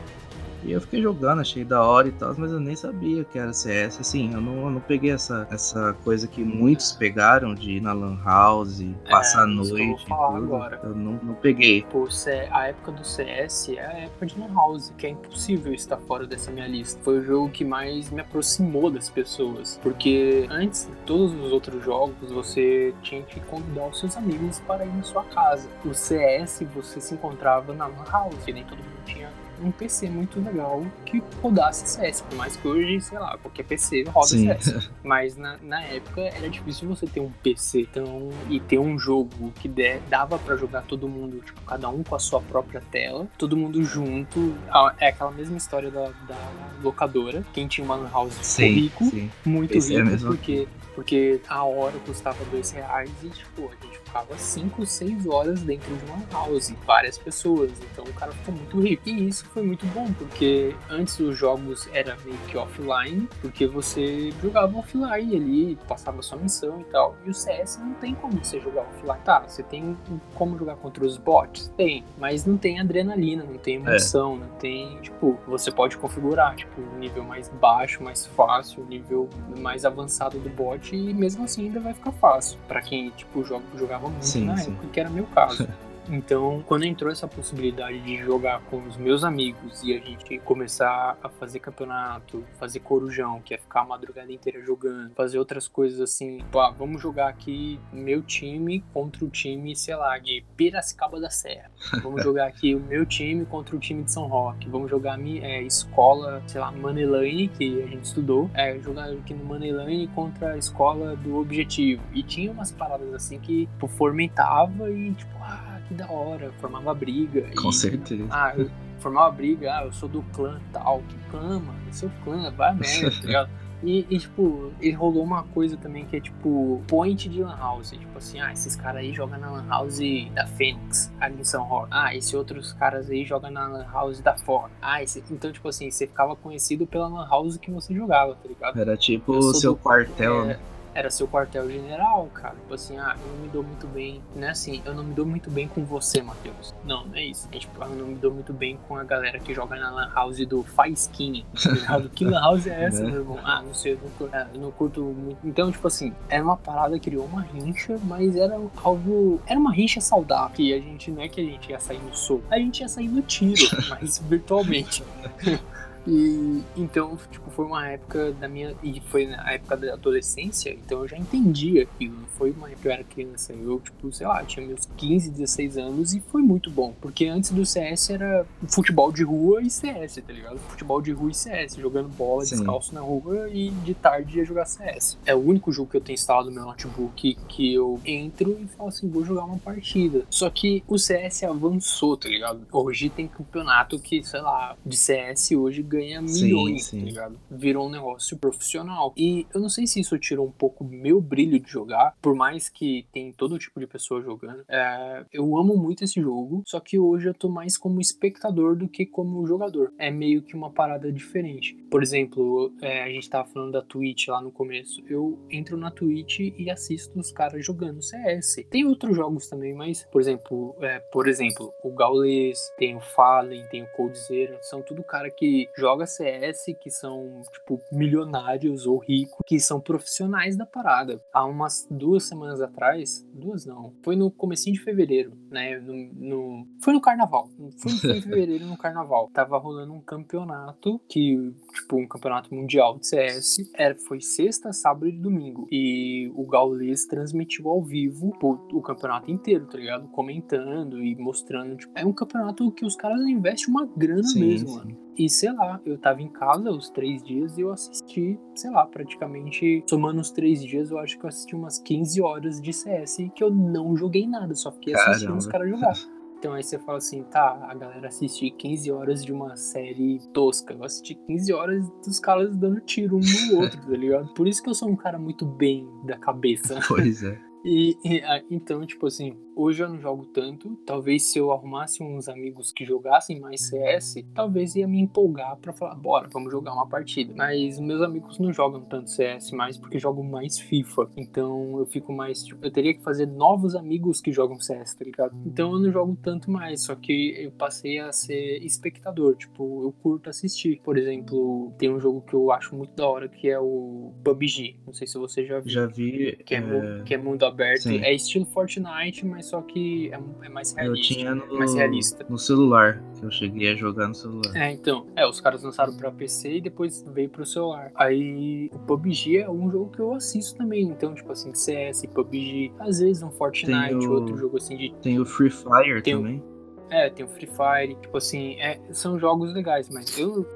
Speaker 2: e eu fiquei jogando, achei da hora e tal, mas eu nem sabia que era CS. Assim, eu não, eu não peguei essa, essa coisa que muitos pegaram de ir na Lan House, é, passar a noite.
Speaker 3: Eu, agora.
Speaker 2: eu não, não peguei.
Speaker 3: Pô, a época do CS é a época de Lan House, que é impossível estar fora dessa minha lista. Foi o jogo que mais me aproximou das pessoas. Porque antes de todos os outros jogos, você tinha que convidar os seus amigos para ir na sua casa. O CS você se encontrava na Lan House, que nem todo mundo tinha um PC muito legal que rodasse CS. Por mais que hoje, sei lá, qualquer PC roda Sim. CS. Mas na, na época era difícil você ter um PC então, e ter um jogo que der, dava para jogar todo mundo, tipo, cada um com a sua própria tela, todo mundo junto. É aquela mesma história da, da locadora. Quem tinha uma house sim, rico, sim. muito Esse é rico, é porque, porque a hora custava dois reais e, tipo, a gente ficava 5, 6 horas dentro de uma house, várias pessoas. Então o cara ficou muito rico. E isso foi muito bom, porque antes os jogos era meio que offline, porque você jogava offline ali, passava sua missão e tal. E o CS não tem como você jogar offline. Tá, você tem como jogar contra os bots? Tem, mas não tem adrenalina, não tem emoção, é. não tem. Tipo, você pode configurar, tipo, um nível mais baixo, mais fácil, nível mais avançado do bot, e mesmo assim ainda vai ficar fácil. para quem, tipo, joga, jogava muito sim, na sim. época, que era meu caso. Então, quando entrou essa possibilidade de jogar com os meus amigos e a gente começar a fazer campeonato, fazer corujão, que é ficar a madrugada inteira jogando, fazer outras coisas assim, pá, vamos jogar aqui meu time contra o time, sei lá, de Piracicaba da Serra. Vamos jogar aqui o meu time contra o time de São Roque. Vamos jogar a é, escola, sei lá, Manelane, que a gente estudou, é, jogar aqui no Manelane contra a escola do Objetivo. E tinha umas paradas assim que tipo, fomentava e, tipo, ah, que da hora, formava briga.
Speaker 2: Com e, certeza.
Speaker 3: Ah, eu formava briga, ah, eu sou do clã tal, que clã, mano, é seu clã, vai merda, tá ligado? E, e, tipo, ele rolou uma coisa também que é tipo point de Lan House. Tipo assim, ah, esses caras aí jogam na Lan House da Fênix, ali em São Roque. Ah, esses outros caras aí jogam na Lan House da Ford. Ah, esse... então, tipo assim, você ficava conhecido pela Lan House que você jogava, tá ligado?
Speaker 2: Era tipo o seu do... quartel, é... né?
Speaker 3: Era seu quartel-general, cara. Tipo assim, ah, eu não me dou muito bem, não é assim, eu não me dou muito bem com você, Matheus. Não, não é isso. É, tipo, eu não me dou muito bem com a galera que joga na Lan House do Faiskin, tá que Lan House é essa, né? meu irmão? Ah, não sei, eu não, é, eu não, curto muito. Então, tipo assim, era uma parada que criou uma rincha, mas era algo. Era uma rincha saudável. Que a gente, não é que a gente ia sair no soco, a gente ia sair no tiro, mas virtualmente. E então, tipo, foi uma época da minha. E foi na época da adolescência, então eu já entendi aquilo. Não foi uma época que eu era criança. Eu, tipo, sei lá, tinha meus 15, 16 anos e foi muito bom. Porque antes do CS era futebol de rua e CS, tá ligado? Futebol de rua e CS, jogando bola Sim. descalço na rua e de tarde ia jogar CS. É o único jogo que eu tenho instalado no meu notebook que eu entro e falo assim, vou jogar uma partida. Só que o CS avançou, tá ligado? Hoje tem campeonato que, sei lá, de CS hoje ganha milhões, sim, sim. tá ligado? Virou um negócio profissional. E eu não sei se isso tirou um pouco meu brilho de jogar, por mais que tem todo tipo de pessoa jogando. É, eu amo muito esse jogo, só que hoje eu tô mais como espectador do que como jogador. É meio que uma parada diferente. Por exemplo, é, a gente tava falando da Twitch lá no começo. Eu entro na Twitch e assisto os caras jogando CS. Tem outros jogos também, mas, por exemplo, é, por exemplo, o Gaules, tem o Fallen, tem o Coldzera, são tudo cara que joga CS, que são, tipo, milionários ou ricos, que são profissionais da parada. Há umas duas semanas atrás, duas não, foi no comecinho de fevereiro, né? No, no foi no carnaval. Foi, em fevereiro no carnaval. Tava rolando um campeonato que, tipo, um campeonato mundial de CS. Era, foi sexta, sábado e domingo. E o Gaules transmitiu ao vivo o, o campeonato inteiro, tá ligado? Comentando e mostrando. Tipo, é um campeonato que os caras investem uma grana sim, mesmo, sim. mano. E sei lá, eu tava em casa os três dias e eu assisti, sei lá, praticamente somando os três dias, eu acho que eu assisti umas 15 horas de CS que eu não joguei nada, só fiquei assistindo Caramba. os caras jogar. Então aí você fala assim, tá, a galera assiste 15 horas de uma série tosca. Eu assisti 15 horas dos caras dando tiro um no outro, tá ligado? Por isso que eu sou um cara muito bem da cabeça.
Speaker 2: Pois é.
Speaker 3: E, e, então, tipo assim, hoje eu não jogo tanto. Talvez se eu arrumasse uns amigos que jogassem mais CS, talvez ia me empolgar para falar, bora, vamos jogar uma partida. Mas meus amigos não jogam tanto CS mais porque jogam mais FIFA. Então eu fico mais, tipo, eu teria que fazer novos amigos que jogam CS, tá ligado? Então eu não jogo tanto mais, só que eu passei a ser espectador, tipo, eu curto assistir. Por exemplo, tem um jogo que eu acho muito da hora que é o PUBG. Não sei se você já viu.
Speaker 2: Já vi.
Speaker 3: Que é, é... Que é mundo aberto. Sim. É estilo Fortnite, mas só que é, é mais realista.
Speaker 2: Eu tinha
Speaker 3: no, mais realista.
Speaker 2: no celular, que eu cheguei a jogar no celular.
Speaker 3: É, então. É, os caras lançaram pra PC e depois veio pro celular. Aí o PUBG é um jogo que eu assisto também. Então, tipo assim, CS, PUBG, às vezes um Fortnite, o... outro jogo assim de.
Speaker 2: Tem o Free Fire tem também.
Speaker 3: É, tem o Free Fire, tipo assim, é, são jogos legais, mas eu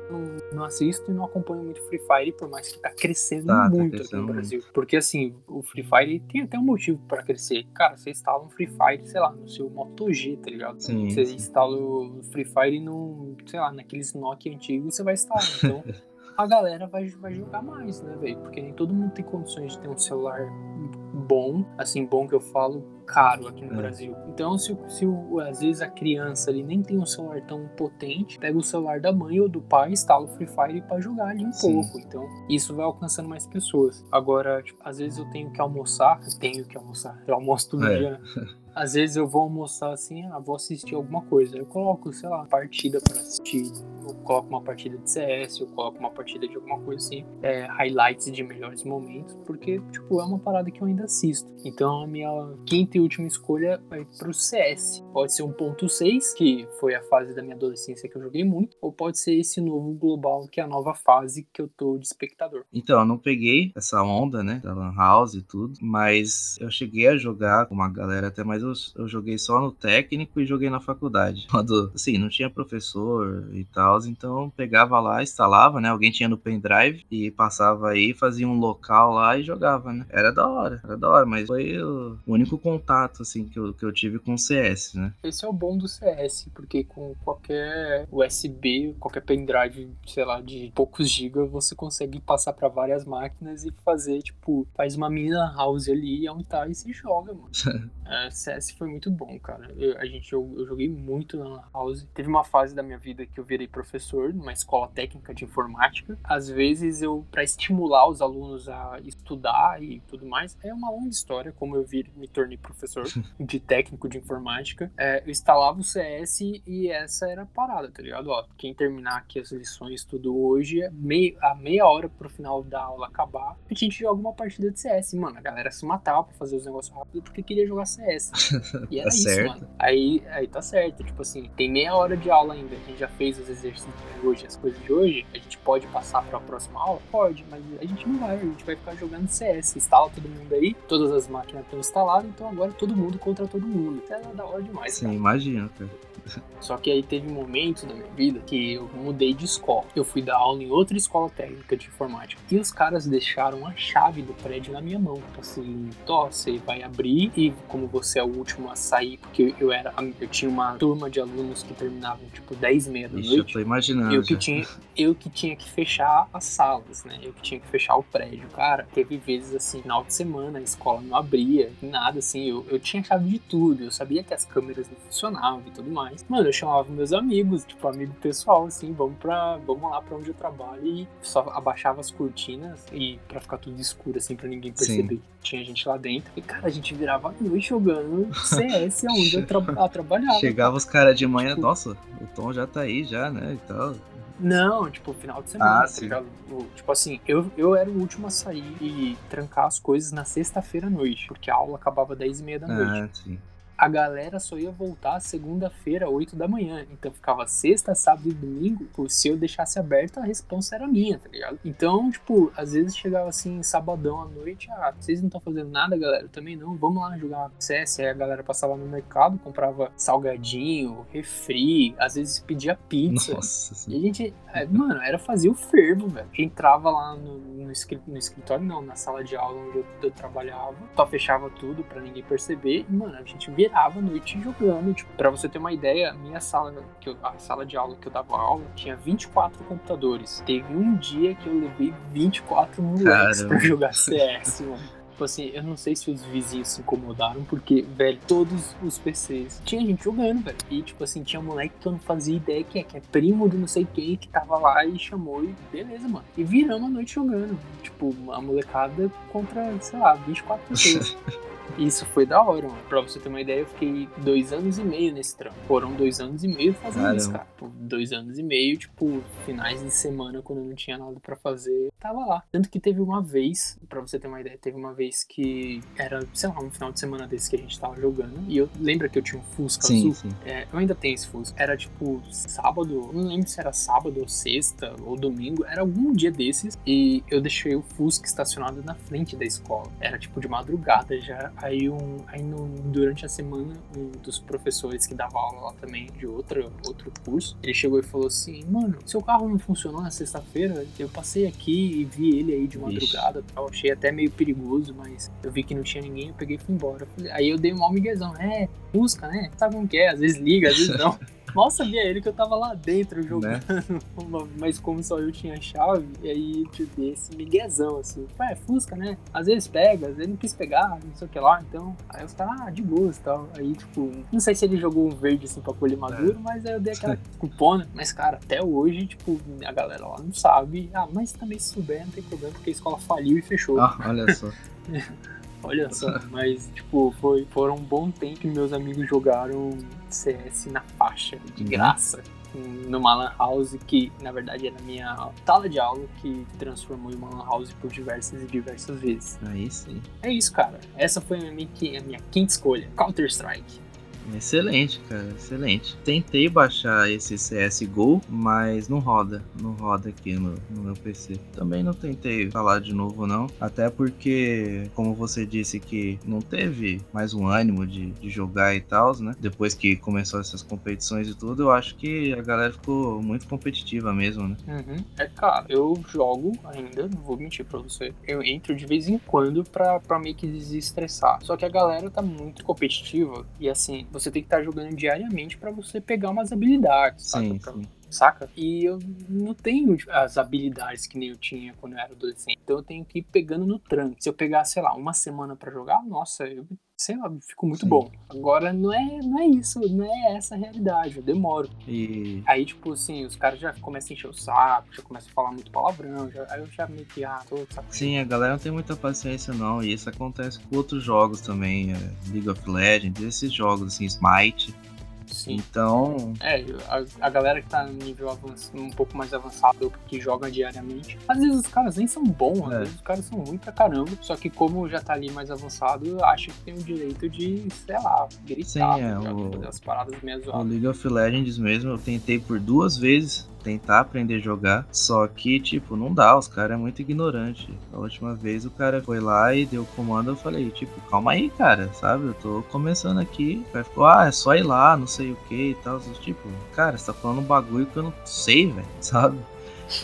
Speaker 3: não, assisto e não acompanho muito Free Fire, por mais que tá crescendo tá, muito tá crescendo aqui no Brasil. Porque assim, o Free Fire tem até um motivo para crescer. Cara, você instala um Free Fire, sei lá, no seu Moto G, tá ligado? Sim, você sim. instala o Free Fire no, sei lá, naqueles Nokia antigos, você vai instalar. Então. a galera vai, vai jogar mais, né, velho? Porque nem todo mundo tem condições de ter um celular bom, assim, bom que eu falo, caro aqui no é. Brasil. Então, se, se às vezes a criança ali nem tem um celular tão potente, pega o celular da mãe ou do pai, instala o Free Fire para jogar ali um Sim. pouco. Então, isso vai alcançando mais pessoas. Agora, tipo, às vezes eu tenho que almoçar, tenho que almoçar, eu almoço todo é. dia. Às vezes eu vou almoçar assim, ah, vou assistir alguma coisa. Eu coloco, sei lá, partida para assistir. Eu coloco uma partida de CS, eu coloco uma partida de alguma coisa assim, é, highlights de melhores momentos, porque, tipo, é uma parada que eu ainda assisto. Então a minha quinta e última escolha vai pro CS. Pode ser um ponto 6, que foi a fase da minha adolescência que eu joguei muito, ou pode ser esse novo global, que é a nova fase que eu tô de espectador.
Speaker 2: Então, eu não peguei essa onda, né, da Lan House e tudo, mas eu cheguei a jogar com uma galera até mais eu, eu joguei só no técnico e joguei na faculdade. Quando, assim, não tinha professor e tal, então pegava lá, instalava, né? Alguém tinha no pendrive e passava aí, fazia um local lá e jogava, né? Era da hora, era da hora, mas foi o único contato, assim, que eu, que eu tive com o CS, né?
Speaker 3: Esse é o bom do CS, porque com qualquer USB, qualquer pendrive, sei lá, de poucos gigas, você consegue passar para várias máquinas e fazer, tipo, faz uma mina house ali, onde tá e se joga, mano. é, CS foi muito bom, cara. Eu, a gente, eu, eu joguei muito na House. Teve uma fase da minha vida que eu virei professor numa escola técnica de informática. Às vezes eu, para estimular os alunos a estudar e tudo mais, é uma longa história como eu vir, me tornei professor de técnico de informática. É, eu instalava o CS e essa era a parada, tá ligado? Ó, quem terminar aqui as lições tudo hoje, é meia, a meia hora pro final da aula acabar, a gente joga uma partida de CS. Mano, a galera se matava pra fazer os negócios rápido porque queria jogar CS. E era tá isso, certo. mano. Aí, aí tá certo. Tipo assim, tem meia hora de aula ainda. A gente já fez os exercícios de hoje, as coisas de hoje. A gente pode passar pra próxima aula? Pode, mas a gente não vai. A gente vai ficar jogando CS. Instala todo mundo aí. Todas as máquinas estão instaladas, então agora todo mundo contra todo mundo. Isso é da hora demais.
Speaker 2: Sim, imagina, cara.
Speaker 3: Só que aí teve um momento da minha vida que eu mudei de escola. Eu fui dar aula em outra escola técnica de informática. E os caras deixaram a chave do prédio na minha mão. Então, assim, você vai abrir e como você é o último a sair, porque eu era. Eu tinha uma turma de alunos que terminavam tipo 10 e meia da noite.
Speaker 2: Eu imaginando.
Speaker 3: Eu que, tinha, eu que tinha que fechar as salas, né? Eu que tinha que fechar o prédio. Cara, teve vezes assim, final de semana, a escola não abria, nada assim. Eu, eu tinha chave de tudo. Eu sabia que as câmeras não funcionavam e tudo mais. Mano, eu chamava meus amigos, tipo, amigo pessoal, assim, vamos pra. Vamos lá pra onde eu trabalho e só abaixava as cortinas e pra ficar tudo escuro, assim, pra ninguém perceber Sim. que tinha gente lá dentro. E, cara, a gente virava a noite jogando CS onde eu tra trabalhava.
Speaker 2: Chegava os caras de manhã, tipo, nossa, o Tom já tá aí já, né? E tal.
Speaker 3: Não, tipo, final de semana, ah, tá ligado? Tipo assim, eu, eu era o último a sair e trancar as coisas na sexta-feira à noite, porque a aula acabava 10 e meia da noite. Ah, sim a galera só ia voltar segunda-feira, 8 da manhã. Então ficava sexta, sábado e domingo. Se eu deixasse aberto, a resposta era minha, tá ligado? Então, tipo, às vezes chegava assim, sabadão à noite. Ah, vocês não estão fazendo nada, galera? Eu também não. Vamos lá jogar CS. Aí a galera passava no mercado, comprava salgadinho, refri, às vezes pedia pizza. Nossa. E a gente, é, mano, era fazer o fervo, velho. Entrava lá no, no, no escritório, não, na sala de aula onde eu, eu trabalhava, só fechava tudo pra ninguém perceber. E, mano, a gente via virava a noite jogando. Tipo, pra você ter uma ideia, a minha sala, que eu, a sala de aula que eu dava aula, tinha 24 computadores. Teve um dia que eu levei 24 moleques Caramba. pra jogar CS, mano. Tipo assim, eu não sei se os vizinhos se incomodaram, porque, velho, todos os PCs tinha gente jogando, velho. E, tipo assim, tinha um moleque que eu não fazia ideia que é, que é primo de não sei quem, que tava lá e chamou e beleza, mano. E viramos a noite jogando. Tipo, a molecada contra, sei lá, 24 pessoas. Isso foi da hora, mano. Pra você ter uma ideia, eu fiquei dois anos e meio nesse trampo. Foram dois anos e meio fazendo Caramba. isso, cara. Dois anos e meio, tipo, finais de semana, quando eu não tinha nada para fazer, tava lá. Tanto que teve uma vez, pra você ter uma ideia, teve uma vez que era, sei lá, um final de semana desse que a gente tava jogando. E eu lembro que eu tinha um Fusca sim, azul. Sim. É, eu ainda tenho esse Fusca. Era tipo sábado, não lembro se era sábado ou sexta ou domingo, era algum dia desses. E eu deixei o Fusca estacionado na frente da escola. Era tipo de madrugada já. Aí, um, aí no, durante a semana, um dos professores que dava aula lá também, de outro, outro curso, ele chegou e falou assim: Mano, seu carro não funcionou na sexta-feira? Eu passei aqui e vi ele aí de madrugada tal. Achei até meio perigoso, mas eu vi que não tinha ninguém, eu peguei e fui embora. Aí eu dei um mal miguezão. É, busca, né? Sabe como que é? Às vezes liga, às vezes não. Mal sabia ele que eu tava lá dentro jogando, né? mas como só eu tinha chave, e aí eu dei esse miguezão, assim. É, Fusca, né? Às vezes pega, às vezes não quis pegar, não sei o que lá, então. Aí os caras, ah, de boa e tal. Aí, tipo, não sei se ele jogou um verde assim pra colher maduro, é. mas aí eu dei aquela cupona. Mas, cara, até hoje, tipo, a galera lá não sabe. Ah, mas também se souber, não tem problema, porque a escola faliu e fechou.
Speaker 2: Ah, olha só.
Speaker 3: Olha só, mas tipo, foi, foram um bom tempo que meus amigos jogaram CS na faixa, de graça. Numa lan house que, na verdade, era a minha sala de aula que transformou em uma lan house por diversas e diversas vezes.
Speaker 2: Aí sim.
Speaker 3: É isso, cara. Essa foi a minha, a minha quinta escolha. Counter-Strike.
Speaker 2: Excelente, cara, excelente. Tentei baixar esse CSGO, mas não roda, não roda aqui no, no meu PC. Também não tentei falar de novo, não. Até porque, como você disse que não teve mais um ânimo de, de jogar e tal, né? Depois que começou essas competições e tudo, eu acho que a galera ficou muito competitiva mesmo, né?
Speaker 3: Uhum. É, cara, eu jogo ainda, não vou mentir pra você. Eu entro de vez em quando pra, pra meio que desestressar. Só que a galera tá muito competitiva e assim, você tem que estar tá jogando diariamente para você pegar umas habilidades, sim, saca? Sim. Saca? E eu não tenho as habilidades que nem eu tinha quando eu era adolescente. Então eu tenho que ir pegando no tranco. Se eu pegar, sei lá, uma semana para jogar, nossa, eu sei lá, fico muito Sim. bom. Agora não é, não é isso, não é essa a realidade, eu demoro.
Speaker 2: E...
Speaker 3: Aí, tipo assim, os caras já começam a encher o saco, já começam a falar muito palavrão, já, aí eu já meio que, ah, tô saco.
Speaker 2: Sim, a galera não tem muita paciência não, e isso acontece com outros jogos também, é, League of Legends, esses jogos assim, Smite.
Speaker 3: Sim.
Speaker 2: Então.
Speaker 3: É, a, a galera que tá no nível avançado, um pouco mais avançado, que joga diariamente, às vezes os caras nem são bons, às é. vezes os caras são ruins pra caramba. Só que como já tá ali mais avançado, acho que tem o direito de, sei lá, gritar,
Speaker 2: Sim, é,
Speaker 3: o, fazer as paradas meio
Speaker 2: O League of Legends mesmo, eu tentei por duas vezes tentar aprender a jogar. Só que, tipo, não dá, os caras é muito ignorante. A última vez o cara foi lá e deu o comando, eu falei, tipo, calma aí, cara, sabe? Eu tô começando aqui. O cara ficou, ah, é só ir lá, não sei o que e tal. Tipo, cara, você tá falando um bagulho que eu não sei, velho, sabe?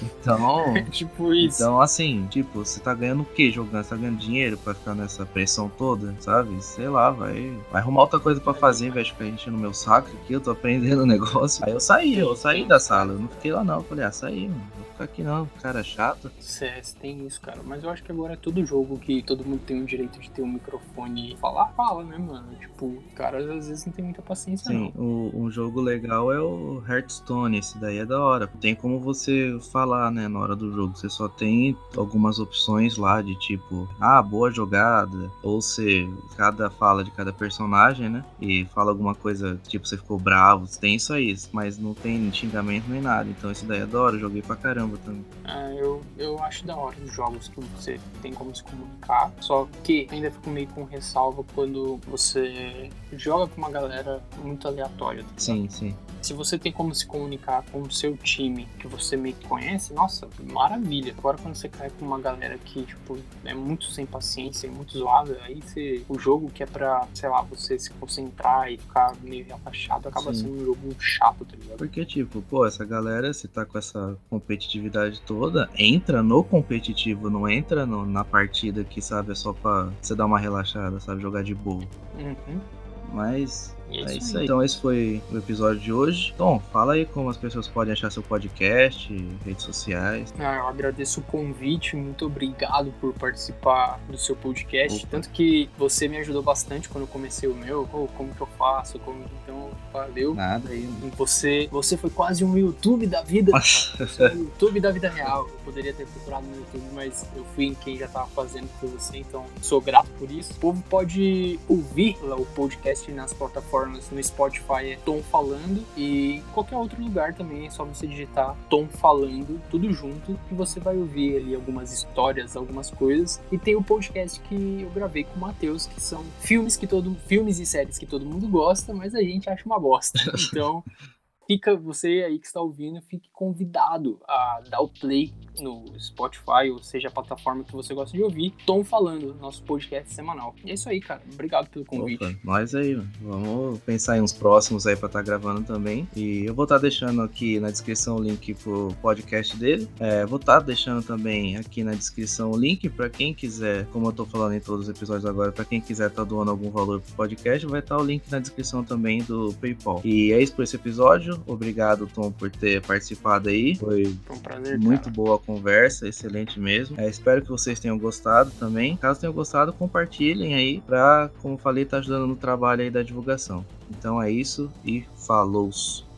Speaker 2: Então.
Speaker 3: tipo isso.
Speaker 2: Então, assim, tipo, você tá ganhando o que jogando? Você tá ganhando dinheiro pra ficar nessa pressão toda, sabe? Sei lá, vai, vai arrumar outra coisa pra fazer, em vez de ficar enchendo meu saco aqui, eu tô aprendendo o negócio. Aí eu saí, eu saí da sala, eu não fiquei lá não. Eu falei, ah, saí, mano. Ficar aqui não, cara chato.
Speaker 3: CS tem isso, cara. Mas eu acho que agora é todo jogo que todo mundo tem o direito de ter um microfone e falar, fala, né, mano? Tipo, caras às vezes não tem muita paciência,
Speaker 2: Sim,
Speaker 3: não.
Speaker 2: O, um jogo legal é o Hearthstone, esse daí é da hora. Tem como você falar, né, na hora do jogo. Você só tem algumas opções lá de tipo, ah, boa jogada. Ou se cada fala de cada personagem, né? E fala alguma coisa, tipo, você ficou bravo. Tem isso aí, mas não tem xingamento nem nada. Então esse daí é da hora, eu joguei pra caramba também.
Speaker 3: É, eu, eu acho da hora os jogos que você tem como se comunicar. Só que ainda fico meio com ressalva quando você joga com uma galera muito aleatória. Tá
Speaker 2: sim, sim.
Speaker 3: Se você tem como se comunicar com o seu time que você meio que conhece, nossa, maravilha. Agora quando você cai com uma galera que, tipo, é muito sem paciência, é muito zoada, aí você, o jogo que é pra, sei lá, você se concentrar e ficar meio relaxado, acaba Sim. sendo um jogo chato, tá ligado?
Speaker 2: Porque, tipo, pô, essa galera, se tá com essa competitividade toda, entra no competitivo, não entra no, na partida que, sabe, é só pra você dar uma relaxada, sabe, jogar de boa.
Speaker 3: Uhum.
Speaker 2: Mas é, é isso aí. Então esse foi o episódio de hoje. Tom, fala aí como as pessoas podem achar seu podcast, redes sociais.
Speaker 3: Ah, eu agradeço o convite, muito obrigado por participar do seu podcast. Opa. Tanto que você me ajudou bastante quando eu comecei o meu. Oh, como que eu faço? Como... Então, valeu.
Speaker 2: Nada aí.
Speaker 3: Você, você foi quase um YouTube da vida. Um YouTube da vida real. Eu poderia ter procurado no YouTube, mas eu fui em quem já tava fazendo por você, então sou grato por isso. O povo pode ouvir o podcast nas plataformas plataformas, no Spotify é Tom Falando e em qualquer outro lugar também é só você digitar Tom Falando, tudo junto, que você vai ouvir ali algumas histórias, algumas coisas. E tem o podcast que eu gravei com o Matheus, que são filmes que todo filmes e séries que todo mundo gosta, mas a gente acha uma bosta. Então, fica você aí que está ouvindo, fique convidado a dar o play no Spotify, ou seja, a plataforma que você gosta de ouvir, Tom falando, nosso podcast semanal. E é isso aí, cara. Obrigado pelo convite. Opa,
Speaker 2: nós aí, vamos pensar em uns próximos aí para estar tá gravando também. E eu vou estar tá deixando aqui na descrição o link pro podcast dele. É, vou estar tá deixando também aqui na descrição o link para quem quiser, como eu tô falando em todos os episódios agora, para quem quiser estar tá doando algum valor pro podcast, vai estar tá o link na descrição também do PayPal. E é isso por esse episódio. Obrigado, Tom, por ter participado aí.
Speaker 3: Foi, um prazer,
Speaker 2: muito
Speaker 3: cara.
Speaker 2: boa a conversa, excelente mesmo. É, espero que vocês tenham gostado também. Caso tenham gostado, compartilhem aí para, como falei, tá ajudando no trabalho aí da divulgação. Então é isso e falou! -se.